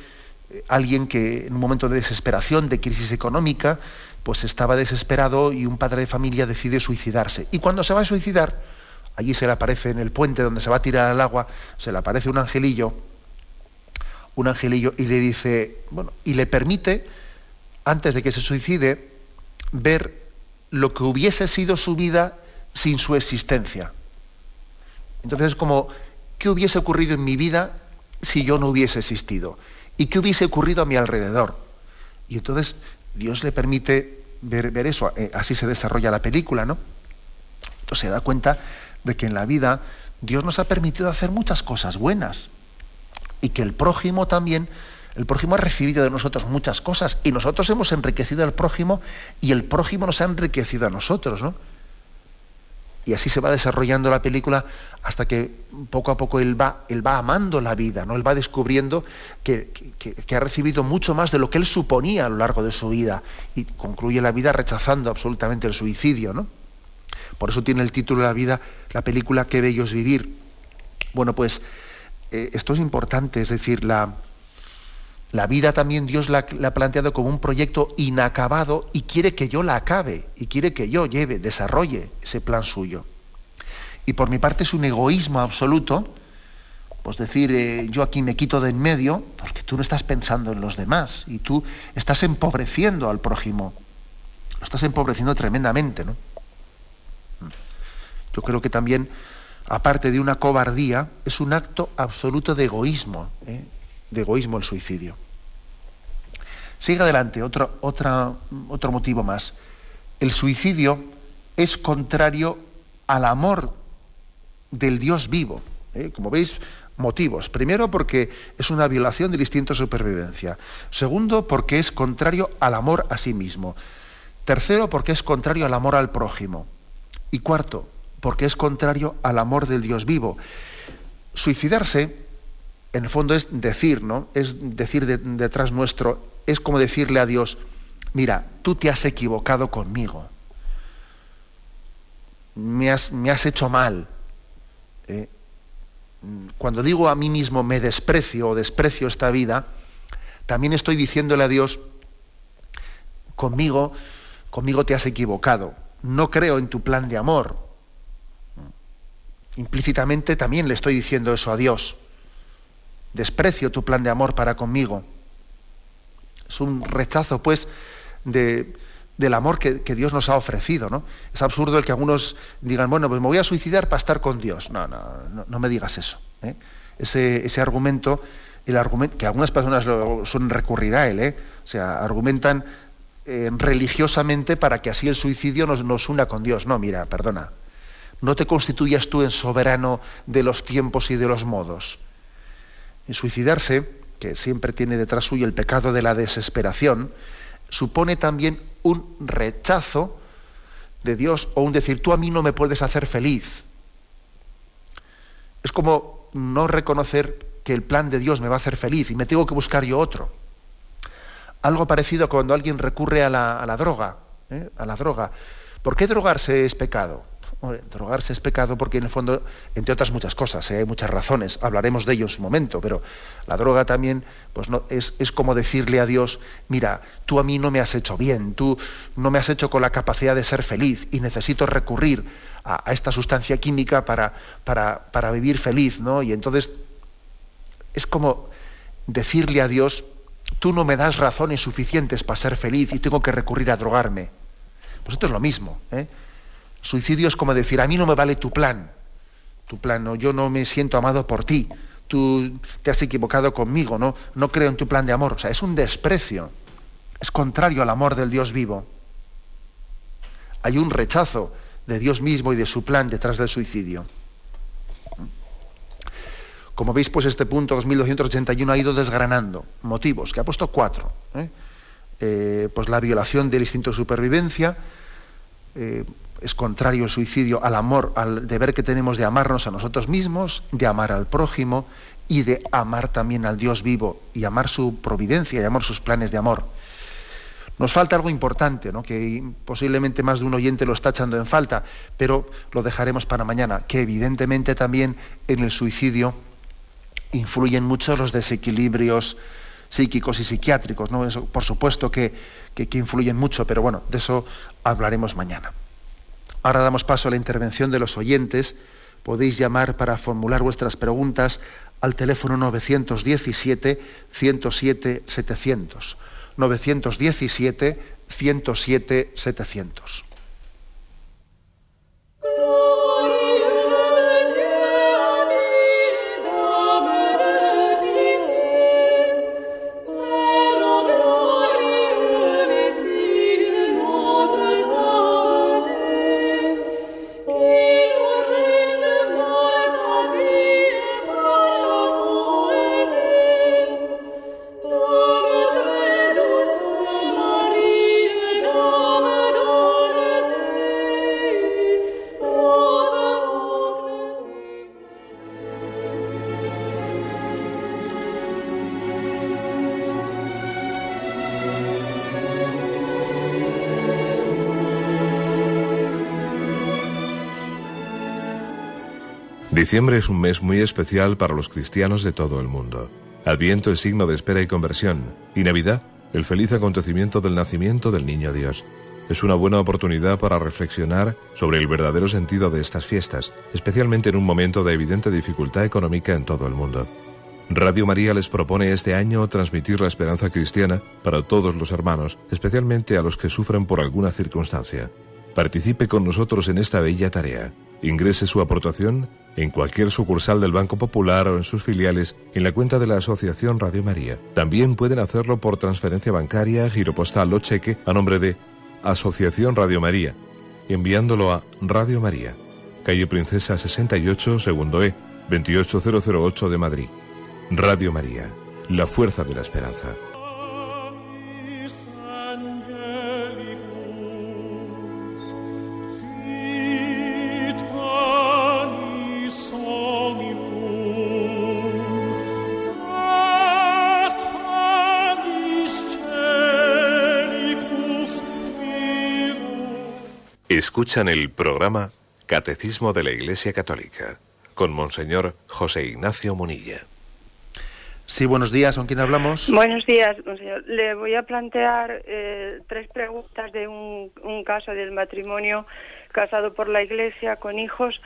eh, alguien que en un momento de desesperación, de crisis económica, pues estaba desesperado y un padre de familia decide suicidarse. Y cuando se va a suicidar, allí se le aparece en el puente donde se va a tirar al agua, se le aparece un angelillo, un angelillo y le dice, bueno, y le permite, antes de que se suicide, ver lo que hubiese sido su vida sin su existencia. Entonces es como ¿qué hubiese ocurrido en mi vida si yo no hubiese existido? ¿Y qué hubiese ocurrido a mi alrededor? Y entonces Dios le permite ver, eso, eh, así se desarrolla la película, ¿no? Entonces se da cuenta de que en la vida Dios nos ha permitido hacer muchas cosas buenas y que el prójimo también El prójimo ha recibido de nosotros muchas cosas y nosotros hemos enriquecido al prójimo y el prójimo nos ha enriquecido a nosotros, ¿no? Y así se va desarrollando la película hasta que poco a poco él va, amando la vida, ¿no? Él va descubriendo que, que, ha recibido mucho más de lo que él suponía a lo largo de su vida y concluye la vida rechazando absolutamente el suicidio, ¿no? Por eso tiene el título de la vida, la película Qué bello es vivir. Bueno, pues eh, esto es importante, es decir, la, la vida también Dios la, ha planteado como un proyecto inacabado y quiere que yo la acabe, y quiere que yo lleve, desarrolle ese plan suyo. Y por mi parte es un egoísmo absoluto, pues decir, eh, yo aquí me quito de en medio, porque tú no estás pensando en los demás, y tú estás empobreciendo al prójimo, lo estás empobreciendo tremendamente, ¿no? Yo creo que también, aparte de una cobardía, es un acto absoluto de egoísmo. ¿eh? De egoísmo el suicidio. Sigue adelante, otro, otra, otro motivo más. El suicidio es contrario al amor del Dios vivo. ¿eh? Como veis, motivos. Primero, porque es una violación del instinto de supervivencia. Segundo, porque es contrario al amor a sí mismo. Tercero, porque es contrario al amor al prójimo. Y cuarto, porque es contrario al amor del Dios vivo. Suicidarse en el fondo es decir, ¿no? Es decir detrás nuestro, es como decirle a Dios, mira, tú te has equivocado conmigo, me has, me has hecho mal. ¿eh? Cuando digo a mí mismo me desprecio o desprecio esta vida, también estoy diciéndole a Dios, conmigo, conmigo te has equivocado, no creo en tu plan de amor. Implícitamente también le estoy diciendo eso a Dios desprecio tu plan de amor para conmigo. Es un rechazo, pues, de, del amor que, Dios nos ha ofrecido. ¿no? Es absurdo el que algunos digan, bueno, pues me voy a suicidar para estar con Dios. No, no, no, me digas eso. ¿eh? Ese, ese, argumento, el argumento, que algunas personas lo, suelen recurrir a él, ¿eh? o sea, argumentan eh, religiosamente para que así el suicidio nos, nos una con Dios. No, mira, perdona. No te constituyas tú en soberano de los tiempos y de los modos en suicidarse, que siempre tiene detrás suyo el pecado de la desesperación, supone también un rechazo de Dios o un decir, tú a mí no me puedes hacer feliz. Es como no reconocer que el plan de Dios me va a hacer feliz y me tengo que buscar yo otro. Algo parecido cuando alguien recurre a la, droga. ¿eh? A la droga. ¿Por qué drogarse es pecado? Drogarse es pecado porque en el fondo, entre otras muchas cosas, ¿eh? hay muchas razones, hablaremos de ello en su momento, pero la droga también pues no, es, es, como decirle a Dios, mira, tú a mí no me has hecho bien, tú no me has hecho con la capacidad de ser feliz y necesito recurrir a, esta sustancia química para, para, para vivir feliz, ¿no? Y entonces es como decirle a Dios, tú no me das razones suficientes para ser feliz y tengo que recurrir a drogarme. Pues esto es lo mismo. ¿eh? Suicidio es como decir, a mí no me vale tu plan, tu plan, no, yo no me siento amado por ti, tú te has equivocado conmigo, no, no creo en tu plan de amor. O sea, es un desprecio, es contrario al amor del Dios vivo. Hay un rechazo de Dios mismo y de su plan detrás del suicidio. Como veis, pues este punto 2281 ha ido desgranando motivos, que ha puesto cuatro. ¿eh? Eh, pues la violación del instinto de supervivencia, eh, es contrario el suicidio al amor, al deber que tenemos de amarnos a nosotros mismos, de amar al prójimo y de amar también al Dios vivo y amar su providencia y amar sus planes de amor. Nos falta algo importante, ¿no? que posiblemente más de un oyente lo está echando en falta, pero lo dejaremos para mañana, que evidentemente también en el suicidio influyen mucho los desequilibrios psíquicos y psiquiátricos. ¿no? por supuesto que influyen mucho, pero bueno, de eso hablaremos mañana. Ahora damos paso a la intervención de los oyentes. Podéis llamar para formular vuestras preguntas al teléfono 917-107-700. 917-107-700. Diciembre es un mes muy especial para los cristianos de todo el mundo. Adviento es signo de espera y conversión, y Navidad, el feliz acontecimiento del nacimiento del Niño Dios. Es una buena oportunidad para reflexionar sobre el verdadero sentido de estas fiestas, especialmente en un momento de evidente dificultad económica en todo el mundo. Radio María les propone este año transmitir la esperanza cristiana para todos los hermanos, especialmente a los que sufren por alguna circunstancia. Participe con nosotros en esta bella tarea. Ingrese su aportación en cualquier sucursal del Banco Popular o en sus filiales en la cuenta de la Asociación Radio María. También pueden hacerlo por transferencia bancaria, giro postal o cheque a nombre de Asociación Radio María, enviándolo a Radio María, calle Princesa 68, segundo E, 28008 de Madrid. Radio María, la fuerza de la esperanza. Escuchan el programa Catecismo de la Iglesia Católica con Monseñor José Ignacio Munilla. Sí, buenos días. ¿Con quién hablamos? Buenos días, monseñor. Le voy a plantear eh, tres preguntas de un, caso del matrimonio casado por la Iglesia con hijos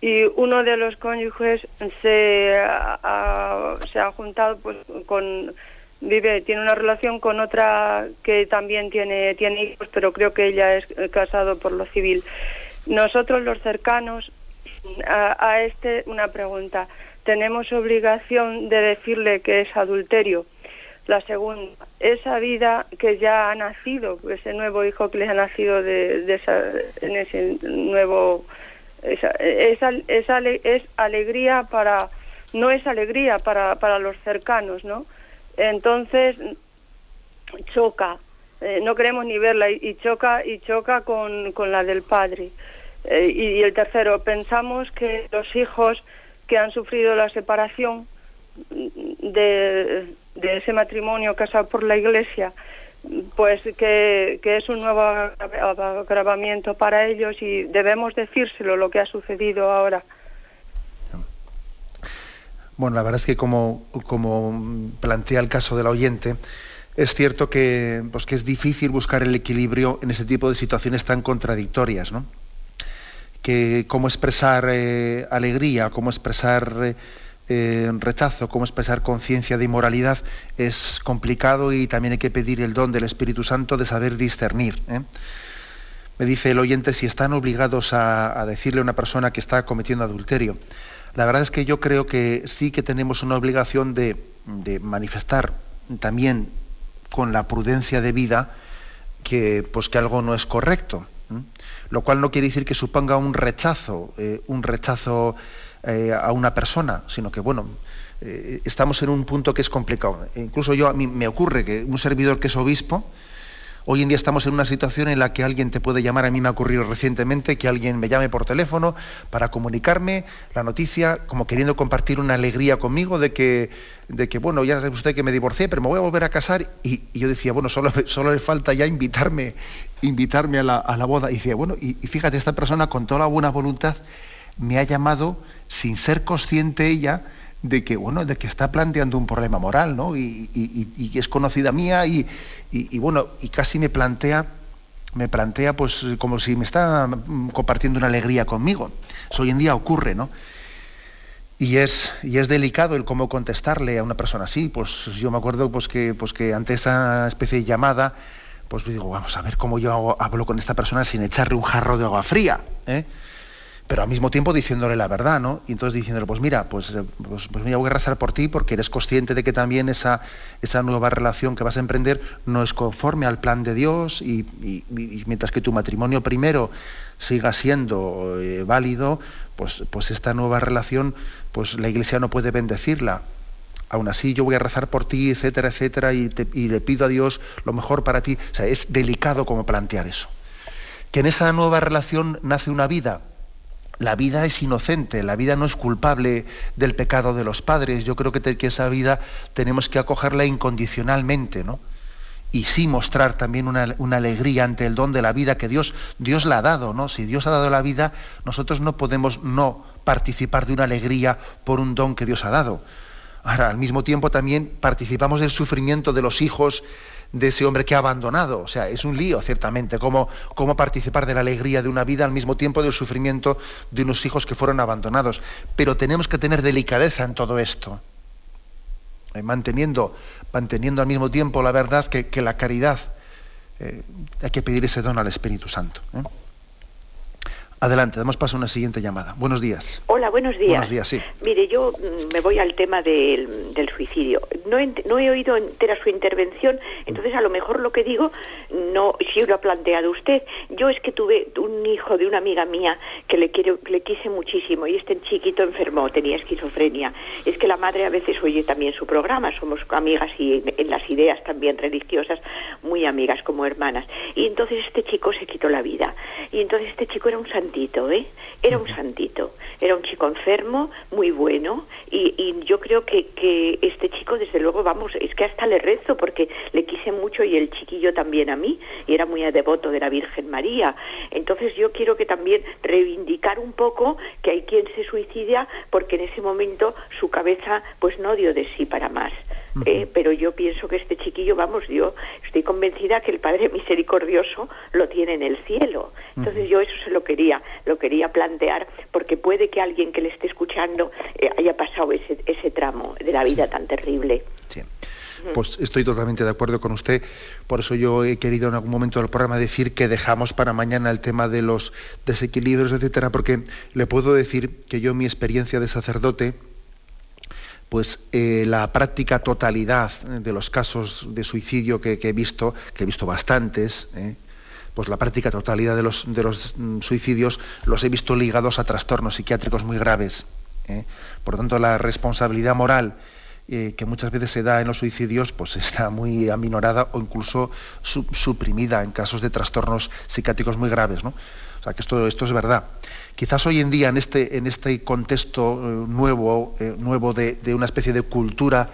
y uno de los cónyuges se se ha juntado pues con vive tiene una relación con otra que también tiene tiene hijos pero creo que ella es eh, casado por lo civil. Nosotros los cercanos a, este una pregunta. Tenemos obligación de decirle que es adulterio la segunda esa vida que ya ha nacido ese nuevo hijo que le ha nacido de, esa, en ese nuevo esa, esa, es alegría para no es alegría para para los cercanos no entonces choca, eh, no queremos ni verla y, choca y choca con, con la del padre. Eh, y, el tercero, pensamos que los hijos que han sufrido la separación de, de ese matrimonio casado por la iglesia, pues que, que, es un nuevo agravamiento para ellos y debemos decírselo lo que ha sucedido ahora. Bueno, la verdad es que como, como plantea el caso del oyente, es cierto que, pues, que es difícil buscar el equilibrio en ese tipo de situaciones tan contradictorias, ¿no? Que cómo expresar eh, alegría, cómo expresar eh, rechazo, cómo expresar conciencia de inmoralidad es complicado y también hay que pedir el don del Espíritu Santo de saber discernir. ¿eh? Me dice el oyente si están obligados a, a decirle a una persona que está cometiendo adulterio. La verdad es que yo creo que sí que tenemos una obligación de, manifestar también con la prudencia de vida que, pues, que algo no es correcto. Lo cual no quiere decir que suponga un rechazo, eh, un rechazo eh, a una persona, sino que, bueno, eh, estamos en un punto que es complicado. Incluso yo a mí me ocurre que un servidor que es obispo, Hoy en día estamos en una situación en la que alguien te puede llamar, a mí me ha ocurrido recientemente que alguien me llame por teléfono para comunicarme la noticia, como queriendo compartir una alegría conmigo de que, de que bueno, ya sabe usted que me divorcié, pero me voy a volver a casar. Y, yo decía, bueno, solo, solo le falta ya invitarme, invitarme a la, boda. Y decía, bueno, y, y fíjate, esta persona con toda la buena voluntad me ha llamado sin ser consciente ella de que bueno de que está planteando un problema moral no y, y, es conocida mía y, bueno y casi me plantea me plantea pues como si me está compartiendo una alegría conmigo. Eso hoy en día ocurre no y es y es delicado el cómo contestarle a una persona así. Pues yo me acuerdo pues que pues que ante esa especie de llamada pues digo vamos a ver cómo yo hablo con esta persona sin echarle un jarro de agua fría ¿eh? Pero al mismo tiempo diciéndole la verdad, ¿no? Y entonces diciéndole, pues mira, pues, eh, pues, pues, mira, voy a rezar por ti porque eres consciente de que también esa, esa nueva relación que vas a emprender no es conforme al plan de Dios y, mientras que tu matrimonio primero siga siendo eh, válido, pues, pues esta nueva relación, pues la Iglesia no puede bendecirla. Aún así yo voy a rezar por ti, etcétera, etcétera, y, y le pido a Dios lo mejor para ti. O sea, es delicado como plantear eso. Que en esa nueva relación nace una vida, la vida es inocente, la vida no es culpable del pecado de los padres. Yo creo que, esa vida tenemos que acogerla incondicionalmente, ¿no? y sí mostrar también una, alegría ante el don de la vida que Dios, Dios la ha dado, ¿no? Si Dios ha dado la vida, nosotros no podemos no participar de una alegría por un don que Dios ha dado. Ahora, al mismo tiempo también participamos del sufrimiento de los hijos de ese hombre que ha abandonado. O sea, es un lío, ciertamente, cómo, cómo participar de la alegría de una vida al mismo tiempo del sufrimiento de unos hijos que fueron abandonados. Pero tenemos que tener delicadeza en todo esto. Eh, manteniendo, manteniendo al mismo tiempo la verdad que, la caridad, eh, hay que pedir ese don al Espíritu Santo. ¿eh? Adelante, damos paso a una siguiente llamada. Buenos días. Hola, buenos días. Buenos días, sí. Mire, yo mm, me voy al tema del, del suicidio. No he, no he, oído entera su intervención, entonces a lo mejor lo que digo, no, si lo ha planteado usted. Yo es que tuve un hijo de una amiga mía que le, quiero, le quise muchísimo y este chiquito enfermó, tenía esquizofrenia. Es que la madre a veces oye también su programa, somos amigas y en las ideas también religiosas, muy amigas como hermanas. Y entonces este chico se quitó la vida. Y entonces este chico era un santito, ¿eh? Era un santito, era un chico enfermo, muy bueno, y, yo creo que, que este chico, desde luego, vamos, es que hasta le rezo porque le quise mucho y el chiquillo también a mí, y era muy devoto de la Virgen María. Entonces yo quiero que también reivindicar un poco que hay quien se suicida porque en ese momento su cabeza pues no dio de sí para más. Eh, pero yo pienso que este chiquillo, vamos, yo estoy convencida que el Padre Misericordioso lo tiene en el cielo. Entonces yo eso se lo quería, lo quería plantear, porque puede que alguien que le esté escuchando eh, haya pasado ese, ese tramo de la vida tan terrible. Sí. Pues estoy totalmente de acuerdo con usted. Por eso yo he querido en algún momento del programa decir que dejamos para mañana el tema de los desequilibrios, etcétera, porque le puedo decir que yo mi experiencia de sacerdote, pues eh, la práctica totalidad de los casos de suicidio que, he visto, que he visto bastantes, eh, pues la práctica totalidad de los, mm, suicidios los he visto ligados a trastornos psiquiátricos muy graves. Eh. Por lo tanto, la responsabilidad moral que muchas veces se da en los suicidios, pues está muy aminorada o incluso suprimida en casos de trastornos psiquiátricos muy graves. ¿no? O sea que esto es verdad. Quizás hoy en día, en este, este contexto eh, nuevo, eh, nuevo de, una especie de cultura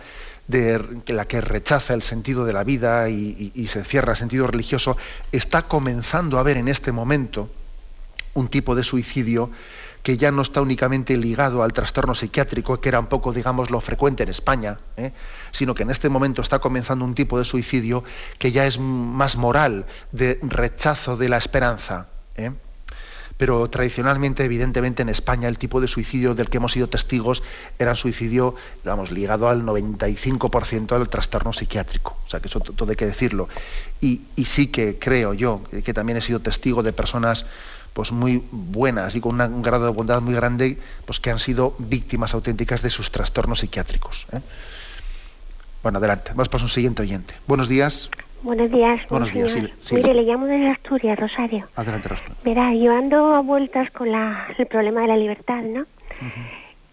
de la que rechaza el sentido de la vida y, se cierra el sentido religioso, está comenzando a haber en este momento un tipo de suicidio que ya no está únicamente ligado al trastorno psiquiátrico, que era un poco, digamos, lo frecuente en España, ¿eh? sino que en este momento está comenzando un tipo de suicidio que ya es más moral, de rechazo de la esperanza pero tradicionalmente, evidentemente, en España el tipo de suicidio del que hemos sido testigos era suicidio, digamos, ligado al 95% del trastorno psiquiátrico. O sea, que eso todo hay que decirlo. Y, sí que creo yo, que, también he sido testigo de personas pues muy buenas y con un grado de bondad muy grande, pues que han sido víctimas auténticas de sus trastornos psiquiátricos. ¿eh? Bueno, adelante. Vamos para un siguiente oyente. Buenos días. Buenos días. Buenos días, Mire, le llamo desde Asturias, Rosario. Adelante, Rosario. Verá, yo ando a vueltas con la, el problema de la libertad, ¿no?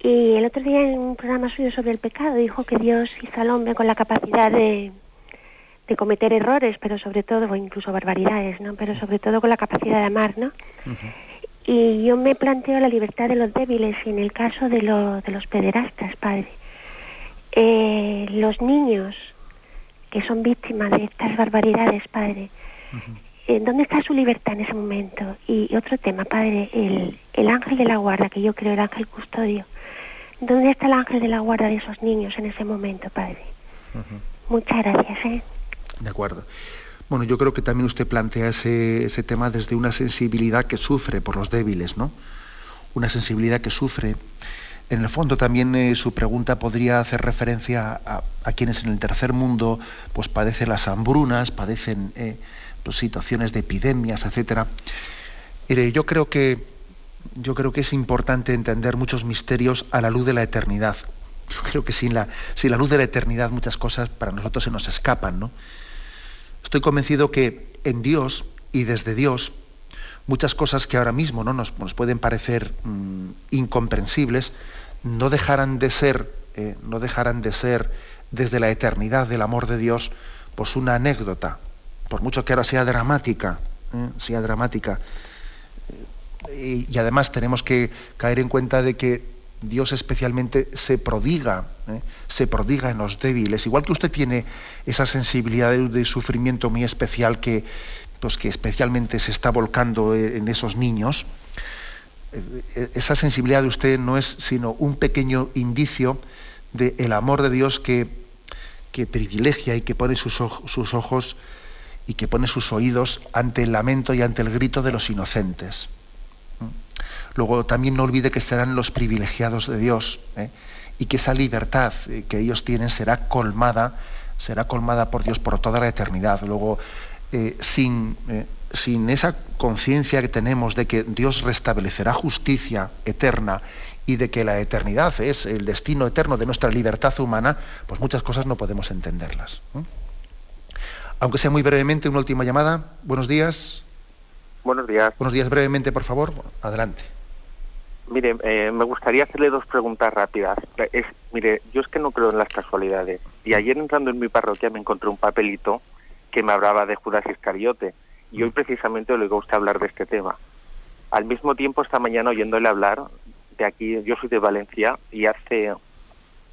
Y el otro día en un programa suyo sobre el pecado dijo que Dios hizo al hombre con la capacidad de, de cometer errores, pero sobre todo, o incluso barbaridades, ¿no? Pero sobre todo con la capacidad de amar, ¿no? Y yo me planteo la libertad de los débiles y en el caso de, lo, de los pederastas, padre. Eh, los niños que son víctimas de estas barbaridades, padre. Eh, ¿Dónde está su libertad en ese momento? Y, otro tema, padre, el, el, ángel de la guarda, que yo creo el ángel custodio. ¿Dónde está el ángel de la guarda de esos niños en ese momento, padre? Muchas gracias. ¿eh? De acuerdo. Bueno, yo creo que también usted plantea ese, ese tema desde una sensibilidad que sufre por los débiles, ¿no? Una sensibilidad que sufre en el fondo también eh, su pregunta podría hacer referencia a, quienes en el tercer mundo pues padecen las hambrunas, padecen eh, pues, situaciones de epidemias, etcétera. yo creo que yo creo que es importante entender muchos misterios a la luz de la eternidad. Yo creo que sin la, sin la luz de la eternidad muchas cosas para nosotros se nos escapan, ¿no? Estoy convencido que en Dios y desde Dios muchas cosas que ahora mismo ¿no? nos, pueden parecer mm, incomprensibles, no dejarán de ser, eh, no dejarán de ser desde la eternidad del amor de Dios, pues una anécdota, por mucho que ahora sea dramática, ¿eh? sea dramática. Y, además tenemos que caer en cuenta de que Dios especialmente se prodiga, ¿eh? se prodiga en los débiles. Igual que usted tiene esa sensibilidad de, sufrimiento muy especial que, pues, que especialmente se está volcando en esos niños, eh, esa sensibilidad de usted no es sino un pequeño indicio del amor de Dios que, que privilegia y que pone sus, ojos y que pone sus oídos ante el lamento y ante el grito de los inocentes. Luego también no olvide que serán los privilegiados de Dios ¿eh? y que esa libertad eh, que ellos tienen será colmada, será colmada por Dios por toda la eternidad. Luego, eh, sin, sin esa conciencia que tenemos de que Dios restablecerá justicia eterna y de que la eternidad es el destino eterno de nuestra libertad humana, pues muchas cosas no podemos entenderlas. Aunque sea muy brevemente, una última llamada. Buenos días. Buenos días. Buenos días, brevemente, por favor. Adelante. Mire, eh, me gustaría hacerle dos preguntas rápidas. Es, mire, yo es que no creo en las casualidades. Y ayer entrando en mi parroquia me encontré un papelito que me hablaba de Judas Iscariote. Y hoy precisamente le a usted hablar de este tema. Al mismo tiempo, esta mañana oyéndole hablar de aquí, yo soy de Valencia y hace,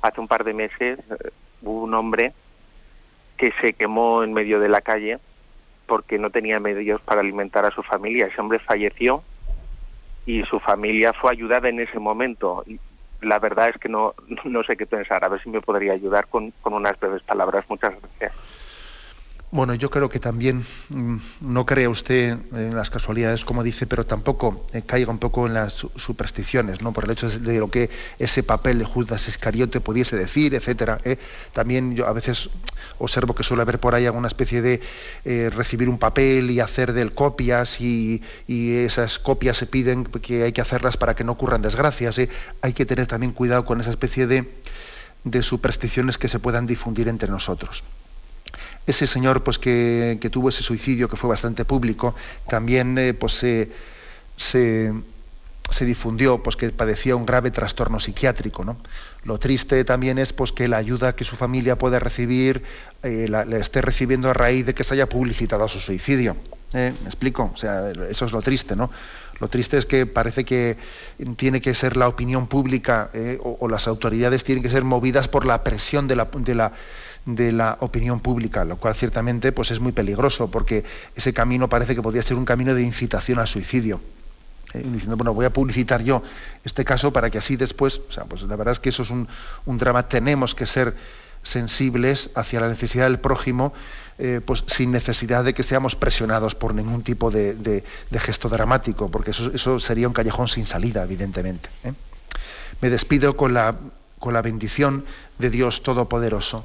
hace un par de meses eh, hubo un hombre que se quemó en medio de la calle porque no tenía medios para alimentar a su familia. Ese hombre falleció y su familia fue ayudada en ese momento. La verdad es que no, no sé qué pensar. A ver si me podría ayudar con, con unas breves palabras. Muchas gracias. Bueno, yo creo que también mm, no crea usted en las casualidades, como dice, pero tampoco eh, caiga un poco en las supersticiones, ¿no? Por el hecho de lo que ese papel de Judas Iscariote pudiese decir, etcétera. ¿eh? También yo a veces observo que suele haber por ahí alguna especie de eh, recibir un papel y hacer del copias y, esas copias se piden que hay que hacerlas para que no ocurran desgracias. Hay que tener también cuidado con esa especie de, de supersticiones que se puedan difundir entre nosotros ese señor pues que, tuvo ese suicidio que fue bastante público también eh, pues se, se, difundió pues que padecía un grave trastorno psiquiátrico ¿no? lo triste también es pues que la ayuda que su familia puede recibir eh, la, esté recibiendo a raíz de que se haya publicitado su suicidio ¿eh? me explico o sea eso es lo triste no lo triste es que parece que tiene que ser la opinión pública o, las autoridades tienen que ser movidas por la presión de la de la opinión pública, lo cual ciertamente pues, es muy peligroso, porque ese camino parece que podría ser un camino de incitación al suicidio. Eh, diciendo, bueno, voy a publicitar yo este caso para que así después, o sea, pues la verdad es que eso es un, drama, tenemos que ser sensibles hacia la necesidad del prójimo, eh, pues sin necesidad de que seamos presionados por ningún tipo de, gesto dramático, porque eso, eso, sería un callejón sin salida, evidentemente. ¿eh? Me despido con la, con la bendición de Dios Todopoderoso.